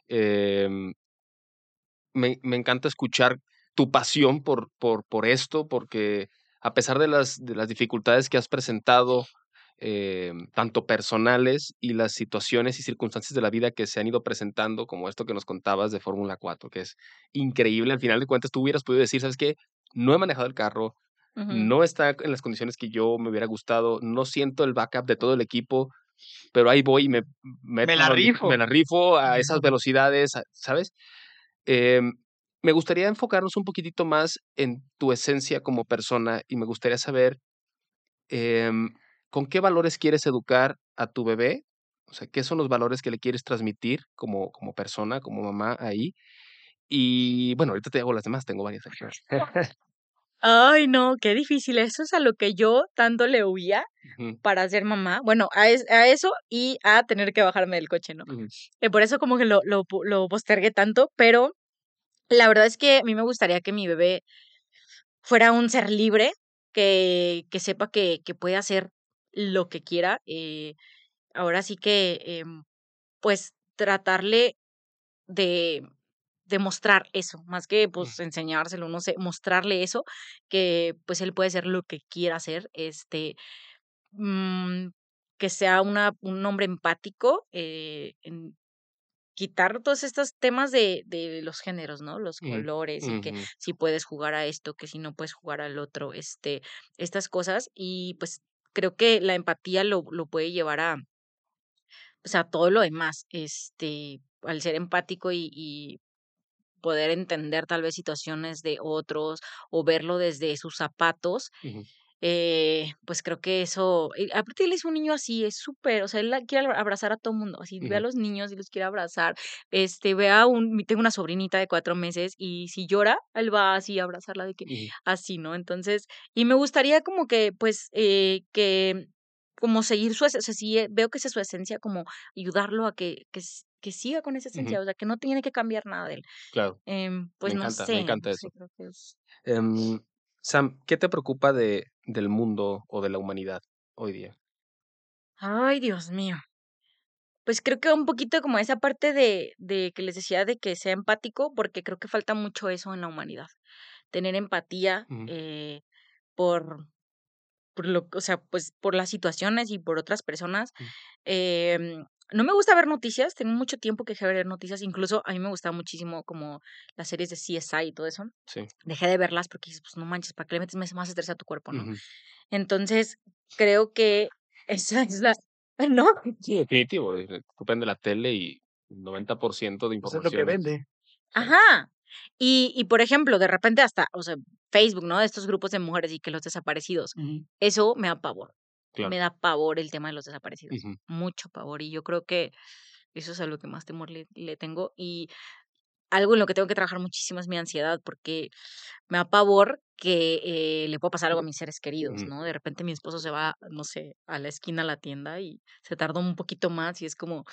em, me, me encanta escuchar tu pasión por, por, por esto, porque a pesar de las, de las dificultades que has presentado, em, tanto personales y las situaciones y circunstancias de la vida que se han ido presentando, como esto que nos contabas de Fórmula 4, que es increíble. Al final de cuentas, tú hubieras podido decir, ¿sabes qué? No he manejado el carro, no está en las condiciones que yo me hubiera gustado, no siento el backup de todo el equipo, pero ahí voy y me, meto
la rifo.
me la rifo a esas velocidades, ¿sabes? Em, me gustaría enfocarnos un poquitito más en tu esencia como persona y me gustaría saber em, con qué valores quieres educar a tu bebé, o sea, qué son los valores que le quieres transmitir como, como persona, como mamá ahí. Y bueno, ahorita te hago las demás, tengo varias.
Ay, no, qué difícil. Eso es a lo que yo tanto le huía para ser mamá. Bueno, a, es- a eso y a tener que bajarme del coche, ¿no? Eh, por eso como que lo, lo, lo postergué tanto, pero la verdad es que a mí me gustaría que mi bebé fuera un ser libre, que, que sepa que, que puede hacer lo que quiera. eh, ahora sí que, em, pues, tratarle de, de mostrar eso, más que pues enseñárselo, no sé, mostrarle eso, que pues él puede ser lo que quiera hacer, este, mm, que sea una, un hombre empático, eh, en quitar todos estos temas de, de los géneros, ¿no? Los
Ujú,
colores y que si puedes jugar a esto, que si no puedes jugar al otro, este, estas cosas y pues creo que la empatía lo, lo puede llevar a, pues, a todo lo demás, este, al ser empático y, poder entender tal vez situaciones de otros o verlo desde sus zapatos. Eh, pues creo que eso, y aparte él es un niño así, es súper, o sea, él quiere abra- abrazar a todo mundo, así ve a los niños y los quiere abrazar, este, ve a un, tengo una sobrinita de cuatro meses y si llora, él va así a abrazarla de que, así, ¿no? Entonces, y me gustaría como que, pues, eh, que, como seguir su, o sea, sí, eh, veo que esa es su esencia, como ayudarlo a que, que, que siga con esa esencia, o sea, que no tiene que cambiar nada de él.
Claro,
Em, pues
me
no
encanta,
sé,
me encanta eso.
creo que es...
Em, Sam, ¿qué te preocupa de, del mundo o de la humanidad hoy día?
Ay, Dios mío. Pues creo que un poquito como esa parte de, de que les decía de que sea empático, porque creo que falta mucho eso en la humanidad. Tener empatía eh, por, por lo, o sea, pues por las situaciones y por otras personas. Em, no me gusta ver noticias, tengo mucho tiempo que dejé de ver noticias, incluso a mí me gustaba muchísimo como las series de CSI y todo eso.
Sí.
Dejé de verlas porque pues no manches, ¿para qué le metes más estrés a tu cuerpo, no?
Ujú.
Entonces, creo que esa es la... ¿No?
Sí, definitivo. eh, Tú prende la tele y 90% de
Pues es lo que
información.
vende.
Ajá. Y, y por ejemplo, de repente hasta, o sea, Facebook, ¿no? Estos grupos de mujeres y que los desaparecidos.
Ujú.
Eso me da pavor.
Claro.
Me da pavor el tema de los desaparecidos. Mucho pavor. Y yo creo que eso es a lo que más temor le, le tengo. Y algo en lo que tengo que trabajar muchísimo es mi ansiedad, porque me da pavor que eh, le pueda pasar algo a mis seres queridos. ¿no? De repente mi esposo se va, no sé, a la esquina a la tienda y se tardó un poquito más y es como,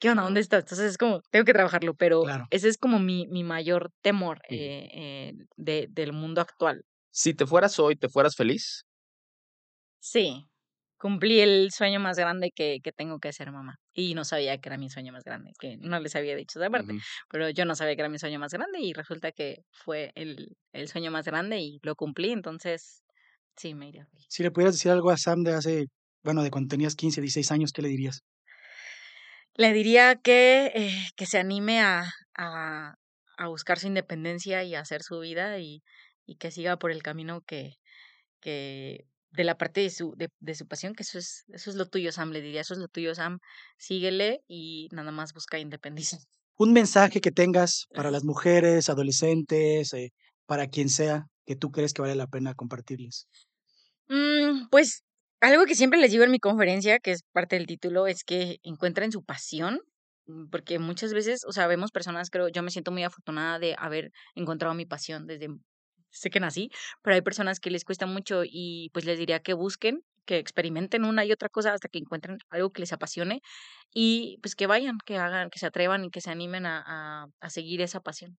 ¿qué onda? ¿Dónde estás? Entonces es como, tengo que trabajarlo, pero
Claro.
ese es como mi, mi mayor temor eh, eh, de, del mundo actual.
Si te fueras hoy, ¿te fueras feliz?
Sí, cumplí el sueño más grande que, que tengo que ser mamá. Y no sabía que era mi sueño más grande, que no les había dicho esa parte, pero yo no sabía que era mi sueño más grande y resulta que fue el, el sueño más grande y lo cumplí, entonces sí, me iría.
Si le pudieras decir algo a Sam de hace, bueno, de cuando tenías 15, 16 años, ¿qué le dirías?
Le diría que, eh, que se anime a, a, a buscar su independencia y a hacer su vida y, y que siga por el camino que, que de la parte de su, de, de su pasión, que eso es, eso es lo tuyo, Sam, le diría, eso es lo tuyo, Sam, síguele y nada más busca independencia.
Un mensaje que tengas para las mujeres, adolescentes, eh, para quien sea, que tú crees que vale la pena compartirles.
Mm, pues algo que siempre les digo en mi conferencia, que es parte del título, es que encuentren su pasión, mm, porque muchas veces, o sea, vemos personas, creo, yo me siento muy afortunada de haber encontrado mi pasión desde sé que nací, pero hay personas que les cuesta mucho y pues les diría que busquen, que experimenten una y otra cosa hasta que encuentren algo que les apasione y pues que vayan, que hagan, que se atrevan y que se animen a, a, a seguir esa pasión.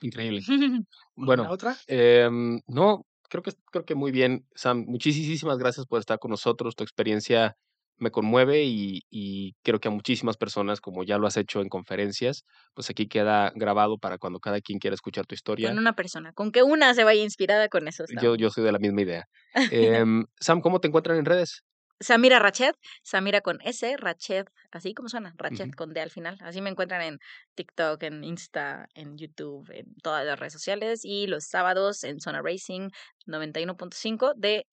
Increíble.
¿La
Bueno,
otra?
em, no, creo que, creo que muy bien, Sam. Muchísimas gracias por estar con nosotros. Tu experiencia me conmueve y, y creo que a muchísimas personas, como ya lo has hecho en conferencias, pues aquí queda grabado para cuando cada quien quiera escuchar tu historia.
Con una persona, con que una se vaya inspirada con eso.
Yo, yo soy de la misma idea. Em, Sam, ¿cómo te encuentran en redes?
Samira Rachet, Samira con S, Rachet, así como suena, Rachet con D al final. Así me encuentran en TikTok, en Insta, en YouTube, en todas las redes sociales y los sábados en Zona Racing 91.5 de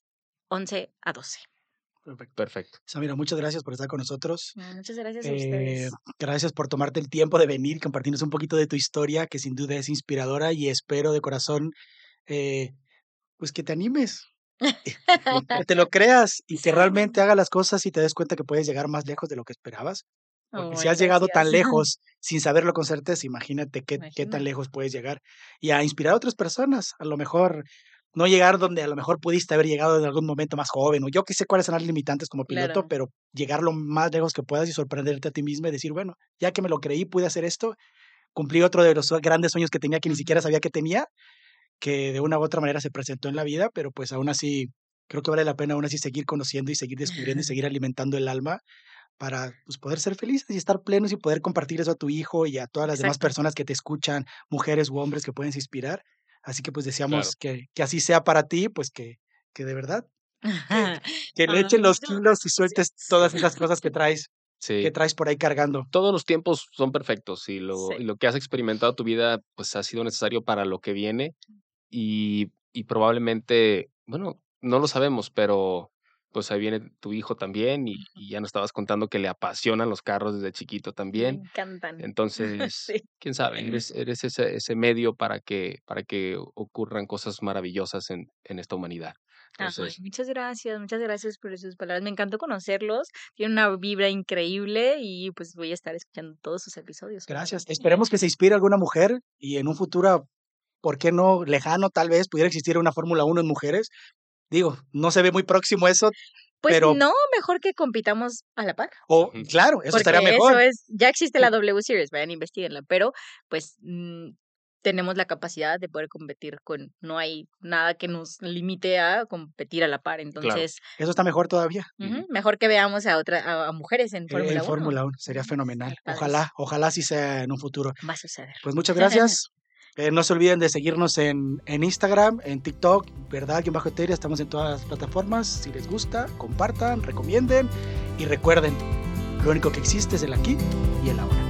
11 a 12.
Perfecto.
Perfecto.
Samira, muchas gracias por estar con nosotros.
No, Muchas gracias a
Eh,
ustedes.
gracias por tomarte el tiempo de venir compartirnos un poquito de tu historia, que sin duda es inspiradora y espero de corazón eh, pues que te animes, que te lo creas y que realmente hagas las cosas y te des cuenta que puedes llegar más lejos de lo que esperabas. Porque si has llegado tan lejos sin saberlo con certeza, imagínate qué, qué tan
Imagínate.
lejos puedes llegar y a inspirar a otras personas. A lo mejor no llegar donde a lo mejor pudiste haber llegado en algún momento más joven, o yo que sé cuáles son las limitantes como piloto,
Claro.
pero llegar lo más lejos que puedas y sorprenderte a ti mismo y decir, bueno, ya que me lo creí, pude hacer esto, cumplí otro de los grandes sueños que tenía que ni siquiera sabía que tenía, que de una u otra manera se presentó en la vida, pero pues aún así creo que vale la pena aún así seguir conociendo y seguir descubriendo y seguir alimentando el alma para pues, poder ser felices y estar plenos y poder compartir eso a tu hijo y a todas las demás personas que te escuchan, mujeres u hombres que pueden inspirar. Así que pues deseamos
Claro.
que, que así sea para ti, pues que, que de verdad, que le
Ay,
echen los kilos y sueltes todas esas cosas que traes, que traes por ahí cargando.
Todos los tiempos son perfectos y lo,
Sí.
y lo que has experimentado tu vida pues ha sido necesario para lo que viene y, y probablemente, bueno, no lo sabemos, pero pues ahí viene tu hijo también y, y ya nos estabas contando que le apasionan los carros desde chiquito
Me
también.
encantan.
Entonces,
Sí.
quién sabe, eres, eres ese, ese medio para que, para que ocurran cosas maravillosas en, en esta humanidad.
Muchas gracias, muchas gracias por sus palabras. Me encantó conocerlos. Tienen una vibra increíble y pues voy a estar escuchando todos sus episodios.
Gracias. Esperemos que se inspire alguna mujer y en un futuro, ¿por qué no? Lejano, tal vez pudiera existir una Fórmula 1 en mujeres. Digo, no se ve muy próximo eso,
Pues
pero-
no, mejor que compitamos a la par.
o
Ujú.
claro, eso
porque
estaría mejor.
eso es, ya existe la W Series, vayan, investiguenla, pero pues mm, tenemos la capacidad de poder competir con, no hay nada que nos limite a competir a la par, entonces
Eso está mejor todavía.
mejor que veamos a otra, a, a mujeres en
eh,
Fórmula
en
1.
Fórmula 1 sería fenomenal. Ojalá, ojalá sí sea en un futuro.
Va a suceder.
Pues muchas gracias. Eh, no se olviden de seguirnos en, en Instagram, en TikTok, verdad, que bajo Eteria, estamos en todas las plataformas. Si les gusta, compartan, recomienden y recuerden, lo único que existe es el aquí y el ahora.